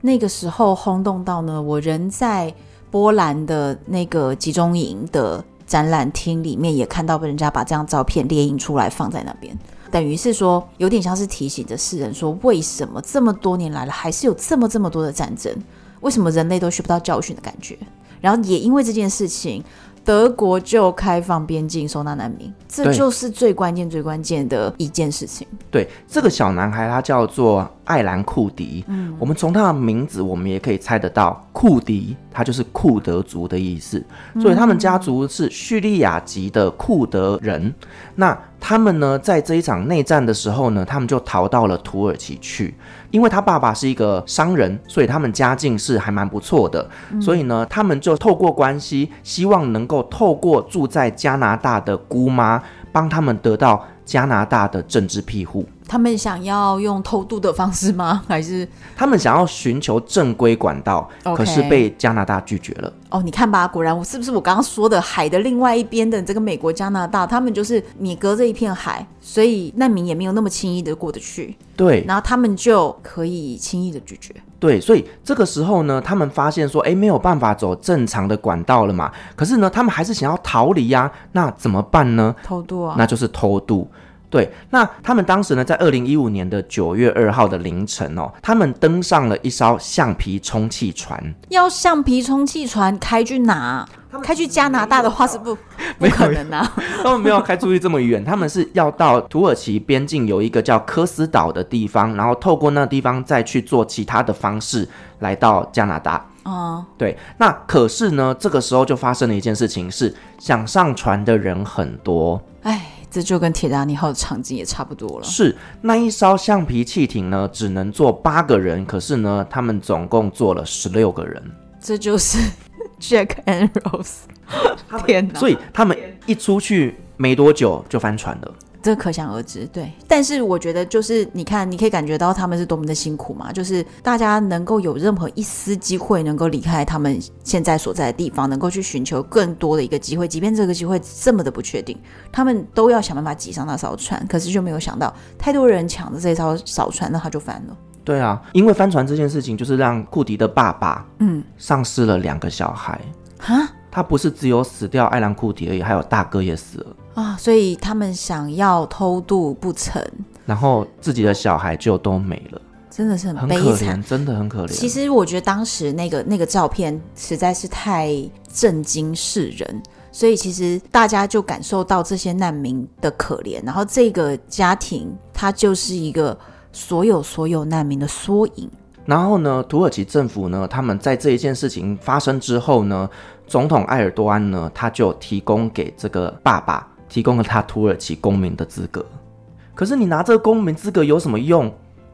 B: 那个时候轰动到呢，我人在波兰的那个集中营的展览厅里面，也看到被人家把这张照片列印出来放在那边。等于是说，有点像是提醒着世人说，为什么这么多年来了，还是有这么这么多的战争？为什么人类都学不到教训的感觉？然后也因为这件事情，德国就开放边境收纳难民，这就是最关键、最关键的一件事情。
A: 对，这个小男孩他叫做艾兰库迪，嗯，我们从他的名字，我们也可以猜得到，库迪他就是库德族的意思，所以他们家族是叙利亚籍的库德人。那他们呢，在这一场内战的时候呢，他们就逃到了土耳其去。因为他爸爸是一个商人，所以他们家境是还蛮不错的。所以呢，他们就透过关系，希望能够透过住在加拿大的姑妈，帮他们得到加拿大的政治庇护。
B: 他们想要用偷渡的方式吗？还是
A: 他们想要寻求正规管道？Okay. 可是被加拿大拒绝了。
B: 哦，你看吧，果然我是不是我刚刚说的海的另外一边的这个美国、加拿大，他们就是你隔着一片海，所以难民也没有那么轻易的过得去。
A: 对，
B: 然后他们就可以轻易的拒绝。
A: 对，所以这个时候呢，他们发现说，哎，没有办法走正常的管道了嘛。可是呢，他们还是想要逃离呀、啊，那怎么办呢？
B: 偷渡啊，
A: 那就是偷渡。对，那他们当时呢，在二零一五年的九月二号的凌晨哦，他们登上了一艘橡皮充气船。
B: 要橡皮充气船开去哪？开去加拿大的话是不 不可能啊。
A: 他们没有开出去这么远，他们是要到土耳其边境有一个叫科斯岛的地方，然后透过那个地方再去做其他的方式来到加拿大。哦，对，那可是呢，这个时候就发生了一件事情，是想上船的人很多。
B: 哎。这就跟铁达尼号的场景也差不多了。
A: 是那一艘橡皮汽艇呢，只能坐八个人，可是呢，他们总共坐了十六个人。
B: 这就是 Jack and Rose。天哪！
A: 所以他们一出去没多久就翻船了。
B: 这可想而知，对。但是我觉得，就是你看，你可以感觉到他们是多么的辛苦嘛。就是大家能够有任何一丝机会能够离开他们现在所在的地方，能够去寻求更多的一个机会，即便这个机会这么的不确定，他们都要想办法挤上那艘船。可是就没有想到，太多人抢着这艘小船，那他就翻了。
A: 对啊，因为翻船这件事情，就是让库迪的爸爸，嗯，丧失了两个小孩。哈？他不是只有死掉艾兰库迪而已，还有大哥也死了。
B: 啊，所以他们想要偷渡不成，
A: 然后自己的小孩就都没了，
B: 真的是很悲惨，
A: 真的很可怜。
B: 其实我觉得当时那个那个照片实在是太震惊世人，所以其实大家就感受到这些难民的可怜，然后这个家庭它就是一个所有所有难民的缩影。
A: 然后呢，土耳其政府呢，他们在这一件事情发生之后呢，总统埃尔多安呢，他就提供给这个爸爸。提供了他土耳其公民的资格，可是你拿这个公民资格有什么用？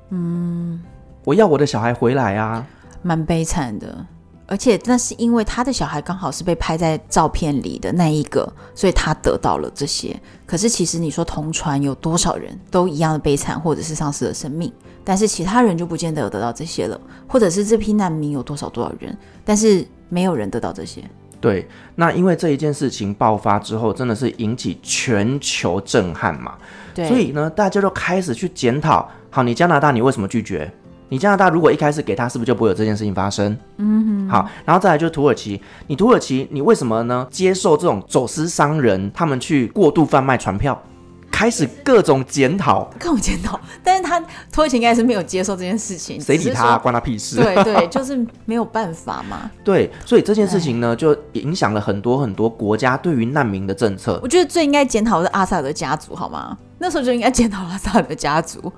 A: 嗯，我要我的小孩回来啊，
B: 蛮悲惨的。而且那是因为他的小孩刚好是被拍在照片里的那一个，所以他得到了这些。可是其实你说同船有多少人都一样的悲惨，或者是丧失了生命，但是其他人就不见得有得到这些了。或者是这批难民有多少多少人，但是没有人得到这些。
A: 对，那因为这一件事情爆发之后，真的是引起全球震撼嘛。对，所以呢，大家就开始去检讨。好，你加拿大，你为什么拒绝？你加拿大如果一开始给他，是不是就不会有这件事情发生？嗯哼。好，然后再来就是土耳其，你土耳其，你为什么呢？接受这种走私商人他们去过度贩卖船票，开始各种检讨，
B: 各种检讨。但是他土耳其应该是没有接受这件事情，
A: 谁理他、啊，关他屁事。
B: 对对，就是没有办法嘛。
A: 对，所以这件事情呢，就影响了很多很多国家对于难民的政策。
B: 我觉得最应该检讨的是阿萨德家族，好吗？那时候就应该检讨阿萨德家族，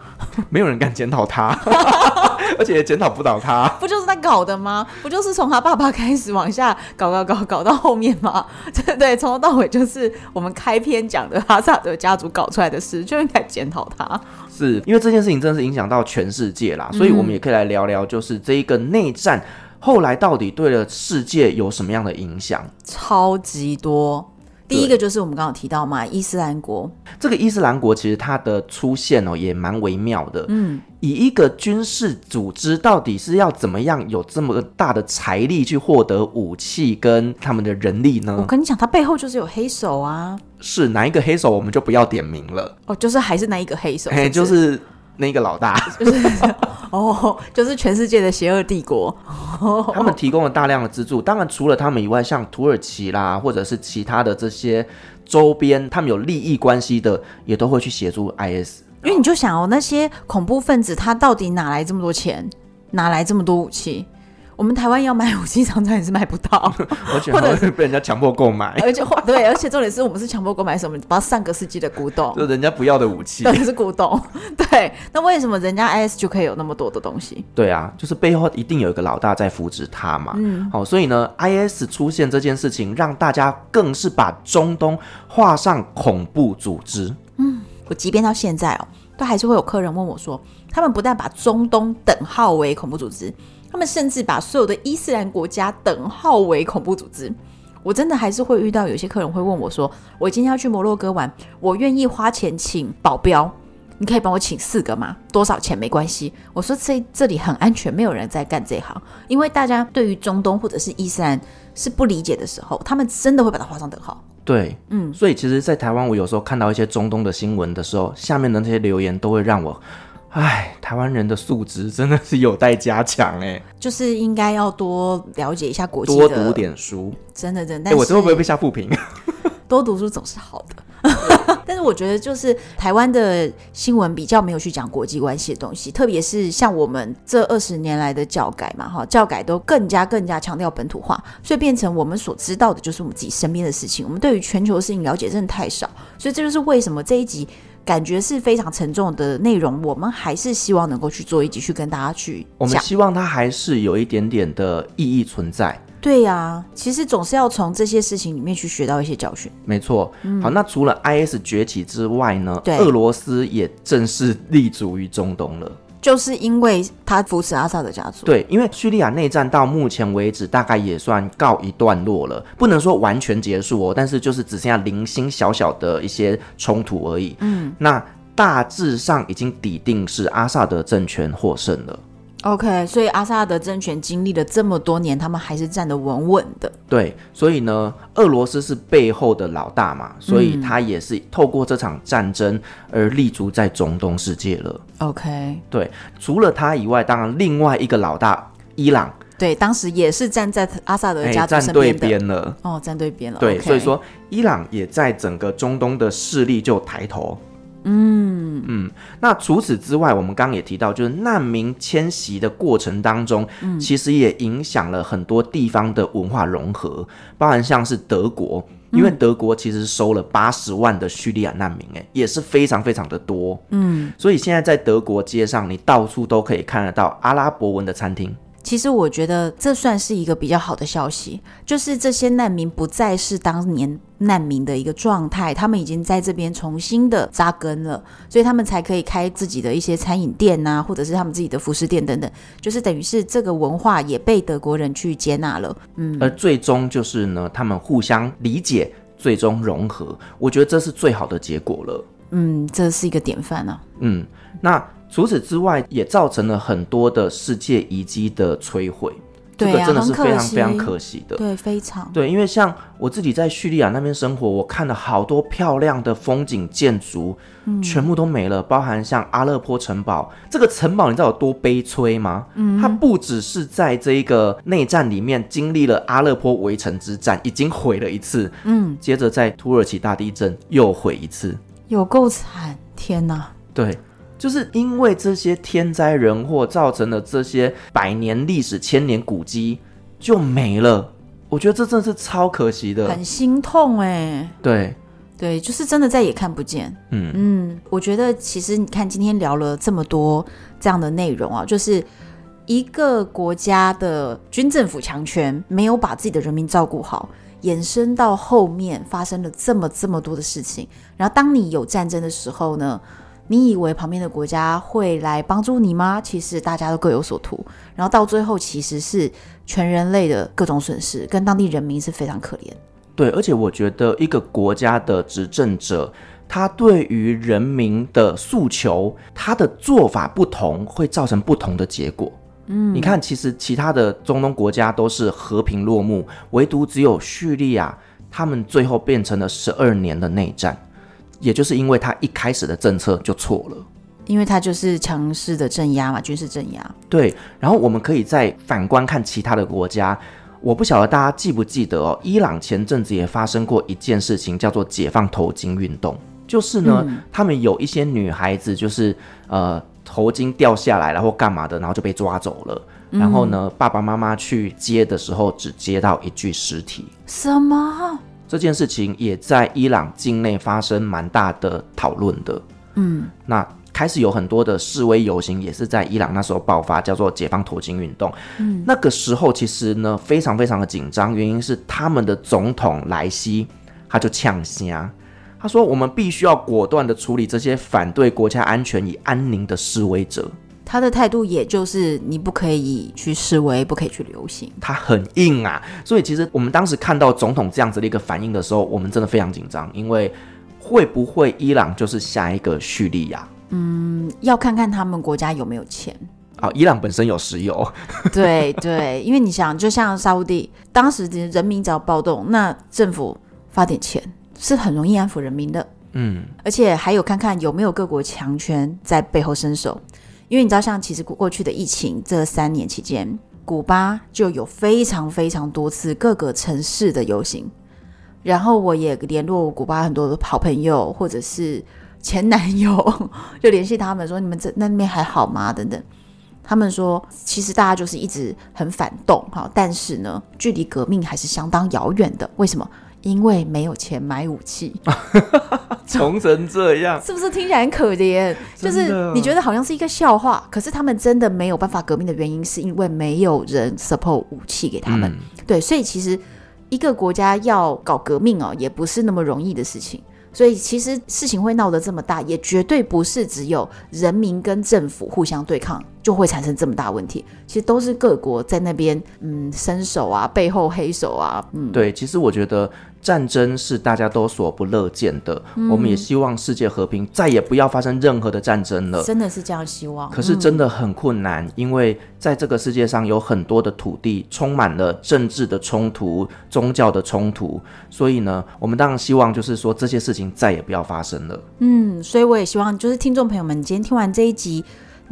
A: 没有人敢检讨他，而且也检讨不倒他。
B: 不就是他搞的吗？不就是从他爸爸开始往下搞搞搞搞到后面吗？对对，从头到尾就是我们开篇讲的阿萨德家族搞出来的事，就应该检讨他。
A: 是因为这件事情真的是影响到全世界啦，所以我们也可以来聊聊，就是这一个内战后来到底对了世界有什么样的影响？
B: 超级多。第一个就是我们刚刚提到嘛，伊斯兰国。
A: 这个伊斯兰国其实它的出现哦，也蛮微妙的。嗯，以一个军事组织，到底是要怎么样有这么大的财力去获得武器跟他们的人力呢？
B: 我跟你讲，它背后就是有黑手啊。
A: 是哪一个黑手，我们就不要点名了。
B: 哦，就是还是那一个黑手是是？
A: 哎，就是。那个老大
B: 就是 哦，就是全世界的邪恶帝国。
A: 他们提供了大量的资助，当然除了他们以外，像土耳其啦，或者是其他的这些周边，他们有利益关系的，也都会去协助 IS。
B: 因为你就想哦，那些恐怖分子他到底哪来这么多钱，哪来这么多武器？我们台湾要买武器，常常也是买不到，
A: 而且或者是被人家强迫购买，
B: 而且对，而且重点是我们是强迫购买什么？把上个世纪的古董，
A: 就人家不要的武器，
B: 对，是古董。对，那为什么人家 IS 就可以有那么多的东西？
A: 对啊，就是背后一定有一个老大在扶持他嘛。嗯，好，所以呢，IS 出现这件事情，让大家更是把中东画上恐怖组织。
B: 嗯，我即便到现在哦，都还是会有客人问我说，他们不但把中东等号为恐怖组织。他们甚至把所有的伊斯兰国家等号为恐怖组织。我真的还是会遇到有些客人会问我说：“我今天要去摩洛哥玩，我愿意花钱请保镖，你可以帮我请四个吗？多少钱没关系。”我说：“这这里很安全，没有人在干这行。因为大家对于中东或者是伊斯兰是不理解的时候，他们真的会把它画上等号。”
A: 对，嗯，所以其实，在台湾，我有时候看到一些中东的新闻的时候，下面的那些留言都会让我。哎，台湾人的素质真的是有待加强哎，
B: 就是应该要多了解一下国际，
A: 多读点书，
B: 真的真的。
A: 哎，我这会不会被下负评？
B: 多读书总是好的，但是我觉得就是台湾的新闻比较没有去讲国际关系的东西，特别是像我们这二十年来的教改嘛，哈，教改都更加更加强调本土化，所以变成我们所知道的就是我们自己身边的事情，我们对于全球的事情了解真的太少，所以这就是为什么这一集。感觉是非常沉重的内容，我们还是希望能够去做一集，去跟大家去讲。
A: 我们希望它还是有一点点的意义存在。
B: 对呀、啊，其实总是要从这些事情里面去学到一些教训。
A: 没错。嗯、好，那除了 IS 崛起之外呢？
B: 对，
A: 俄罗斯也正式立足于中东了。
B: 就是因为他扶持阿萨德家族。
A: 对，因为叙利亚内战到目前为止大概也算告一段落了，不能说完全结束哦，但是就是只剩下零星小小的一些冲突而已。嗯，那大致上已经抵定是阿萨德政权获胜了。
B: OK，所以阿萨德政权经历了这么多年，他们还是站得稳稳的。
A: 对，所以呢，俄罗斯是背后的老大嘛，所以他也是透过这场战争而立足在中东世界了。
B: OK，
A: 对，除了他以外，当然另外一个老大伊朗，
B: 对，当时也是站在阿萨德家族身边的。
A: 站对边了。
B: 哦，站对边了。
A: 对，okay、所以说伊朗也在整个中东的势力就抬头。嗯。嗯，那除此之外，我们刚刚也提到，就是难民迁徙的过程当中，嗯，其实也影响了很多地方的文化融合，包含像是德国，因为德国其实收了八十万的叙利亚难民，哎，也是非常非常的多，嗯，所以现在在德国街上，你到处都可以看得到阿拉伯文的餐厅。
B: 其实我觉得这算是一个比较好的消息，就是这些难民不再是当年难民的一个状态，他们已经在这边重新的扎根了，所以他们才可以开自己的一些餐饮店啊，或者是他们自己的服饰店等等，就是等于是这个文化也被德国人去接纳了。嗯，
A: 而最终就是呢，他们互相理解，最终融合，我觉得这是最好的结果了。
B: 嗯，这是一个典范啊。
A: 嗯，那。除此之外，也造成了很多的世界遗迹的摧
B: 毁，
A: 这个真的是非常非常可惜的。
B: 对，非常
A: 对，因为像我自己在叙利亚那边生活，我看了好多漂亮的风景建筑，嗯，全部都没了，包含像阿勒颇城堡。这个城堡你知道有多悲催吗？嗯，它不只是在这一个内战里面经历了阿勒颇围城之战，已经毁了一次，嗯，接着在土耳其大地震又毁一次。
B: 有够惨，天哪！
A: 对，就是因为这些天灾人祸造成的这些百年历史、千年古迹就没了。我觉得这真的是超可惜的，
B: 很心痛哎。
A: 对。
B: 对，就是真的再也看不见。嗯嗯，我觉得其实你看今天聊了这么多这样的内容啊，就是一个国家的军政府强权没有把自己的人民照顾好，衍生到后面发生了这么这么多的事情。然后当你有战争的时候呢，你以为旁边的国家会来帮助你吗？其实大家都各有所图，然后到最后其实是全人类的各种损失，跟当地人民是非常可怜。
A: 对，而且我觉得一个国家的执政者，他对于人民的诉求，他的做法不同，会造成不同的结果。嗯，你看，其实其他的中东国家都是和平落幕，唯独只有叙利亚，他们最后变成了十二年的内战，也就是因为他一开始的政策就错了，
B: 因为他就是强势的镇压嘛，军事镇压。
A: 对，然后我们可以再反观看其他的国家。我不晓得大家记不记得哦，伊朗前阵子也发生过一件事情，叫做解放头巾运动。就是呢，嗯、他们有一些女孩子，就是呃头巾掉下来，然后干嘛的，然后就被抓走了。嗯、然后呢，爸爸妈妈去接的时候，只接到一具尸体。
B: 什么？
A: 这件事情也在伊朗境内发生蛮大的讨论的。嗯，那。开始有很多的示威游行，也是在伊朗那时候爆发，叫做解放头巾运动。嗯，那个时候其实呢，非常非常的紧张，原因是他们的总统莱西他就呛声，他说：“我们必须要果断的处理这些反对国家安全与安宁的示威者。”
B: 他的态度也就是你不可以去示威，不可以去游行。
A: 他很硬啊，所以其实我们当时看到总统这样子的一个反应的时候，我们真的非常紧张，因为会不会伊朗就是下一个叙利亚？
B: 嗯，要看看他们国家有没有钱
A: 啊、哦。伊朗本身有石油，
B: 对对，因为你想，就像沙乌地，当时人民只要暴动，那政府发点钱是很容易安抚人民的。嗯，而且还有看看有没有各国强权在背后伸手，因为你知道，像其实过去的疫情这三年期间，古巴就有非常非常多次各个城市的游行，然后我也联络古巴很多的好朋友，或者是。前男友 就联系他们说：“你们这那边还好吗？”等等，他们说：“其实大家就是一直很反动哈，但是呢，距离革命还是相当遥远的。为什么？因为没有钱买武器，
A: 穷成这样，
B: 是不是听起来很可怜？就是你觉得好像是一个笑话，可是他们真的没有办法革命的原因，是因为没有人 support 武器给他们。嗯、对，所以其实一个国家要搞革命哦，也不是那么容易的事情。”所以其实事情会闹得这么大，也绝对不是只有人民跟政府互相对抗就会产生这么大问题。其实都是各国在那边嗯伸手啊，背后黑手啊。嗯，
A: 对，其实我觉得。战争是大家都所不乐见的，嗯、我们也希望世界和平，再也不要发生任何的战争了。
B: 真的是这样希望。
A: 可是真的很困难，嗯、因为在这个世界上有很多的土地充满了政治的冲突、宗教的冲突，所以呢，我们当然希望就是说这些事情再也不要发生了。
B: 嗯，所以我也希望就是听众朋友们，今天听完这一集。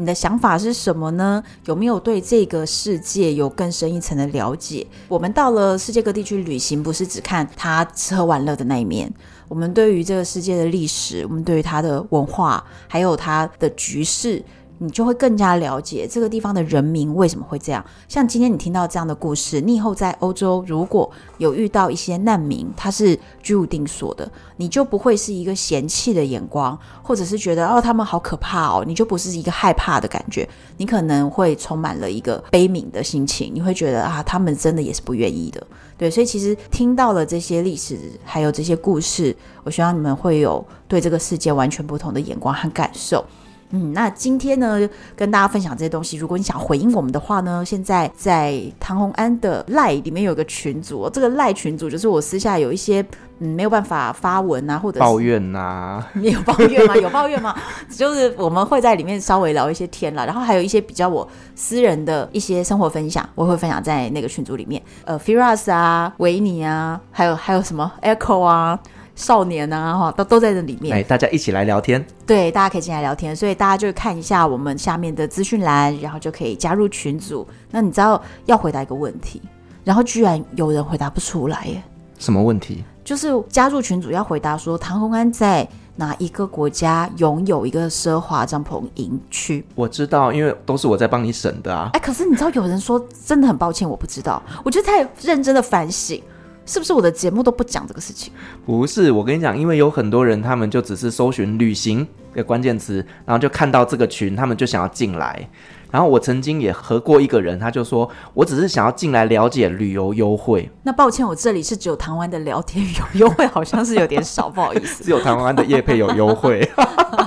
B: 你的想法是什么呢？有没有对这个世界有更深一层的了解？我们到了世界各地去旅行，不是只看他吃喝玩乐的那一面。我们对于这个世界的历史，我们对于它的文化，还有它的局势。你就会更加了解这个地方的人民为什么会这样。像今天你听到这样的故事，你以后在欧洲如果有遇到一些难民，他是居无定所的，你就不会是一个嫌弃的眼光，或者是觉得哦他们好可怕哦，你就不是一个害怕的感觉，你可能会充满了一个悲悯的心情，你会觉得啊他们真的也是不愿意的。对，所以其实听到了这些历史，还有这些故事，我希望你们会有对这个世界完全不同的眼光和感受。嗯，那今天呢，跟大家分享这些东西。如果你想回应我们的话呢，现在在唐红安的赖里面有个群组，这个赖群组就是我私下有一些嗯没有办法发文啊，或者
A: 抱怨呐、啊，
B: 你有抱怨吗？有抱怨吗？就是我们会在里面稍微聊一些天了，然后还有一些比较我私人的一些生活分享，我会分享在那个群组里面。呃，Firas 啊，维尼啊，还有还有什么 Echo 啊。少年啊，哈，都都在这里面。
A: 哎，大家一起来聊天。
B: 对，大家可以进来聊天，所以大家就看一下我们下面的资讯栏，然后就可以加入群组。那你知道要回答一个问题，然后居然有人回答不出来耶？
A: 什么问题？
B: 就是加入群组要回答说，唐红安在哪一个国家拥有一个奢华帐篷营区？
A: 我知道，因为都是我在帮你审的啊。
B: 哎，可是你知道有人说真的很抱歉，我不知道。我就在认真的反省，是不是我的节目都不讲这个事情？
A: 不是，我跟你讲，因为有很多人他们就只是搜寻旅行的关键词，然后就看到这个群，他们就想要进来。然后我曾经也和过一个人，他就说我只是想要进来了解旅游优惠。
B: 那抱歉，我这里是只有台湾的聊天有优惠，好像是有点少，不好意思。
A: 只有台湾的业配有优惠，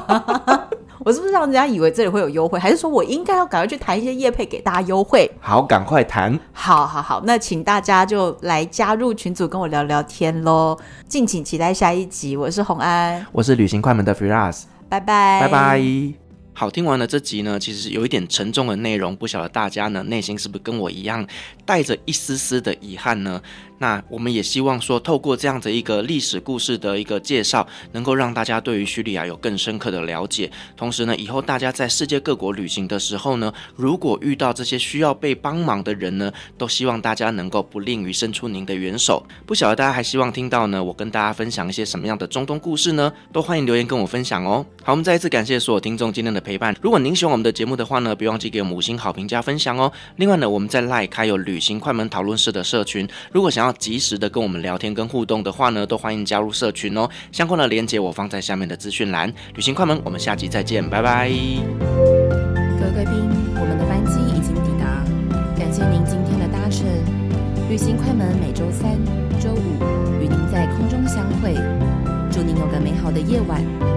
B: 我是不是让人家以为这里会有优惠？还是说我应该要赶快去谈一些业配给大家优惠？
A: 好，赶快谈。
B: 好好好，那请大家就来加入群组跟我聊聊天喽。敬请期待下一集。我是红安，
A: 我是旅行快门的 Firas，
B: 拜拜，
A: 拜拜。好，听完了这集呢，其实有一点沉重的内容，不晓得大家呢内心是不是跟我一样带着一丝丝的遗憾呢？那我们也希望说，透过这样的一个历史故事的一个介绍，能够让大家对于叙利亚有更深刻的了解。同时呢，以后大家在世界各国旅行的时候呢，如果遇到这些需要被帮忙的人呢，都希望大家能够不吝于伸出您的援手。不晓得大家还希望听到呢，我跟大家分享一些什么样的中东故事呢？都欢迎留言跟我分享哦。好，我们再一次感谢所有听众今天的陪伴。如果您喜欢我们的节目的话呢，别忘记给我们五星好评加分享哦。另外呢，我们在 LINE 开有旅行快门讨论室的社群，如果想要及时的跟我们聊天跟互动的话呢，都欢迎加入社群哦。相关的链接我放在下面的资讯栏。旅行快门，我们下集再见，拜拜。
C: 各位贵宾，我们的班机已经抵达，感谢您今天的搭乘。旅行快门每周三、周五与您在空中相会，祝您有个美好的夜晚。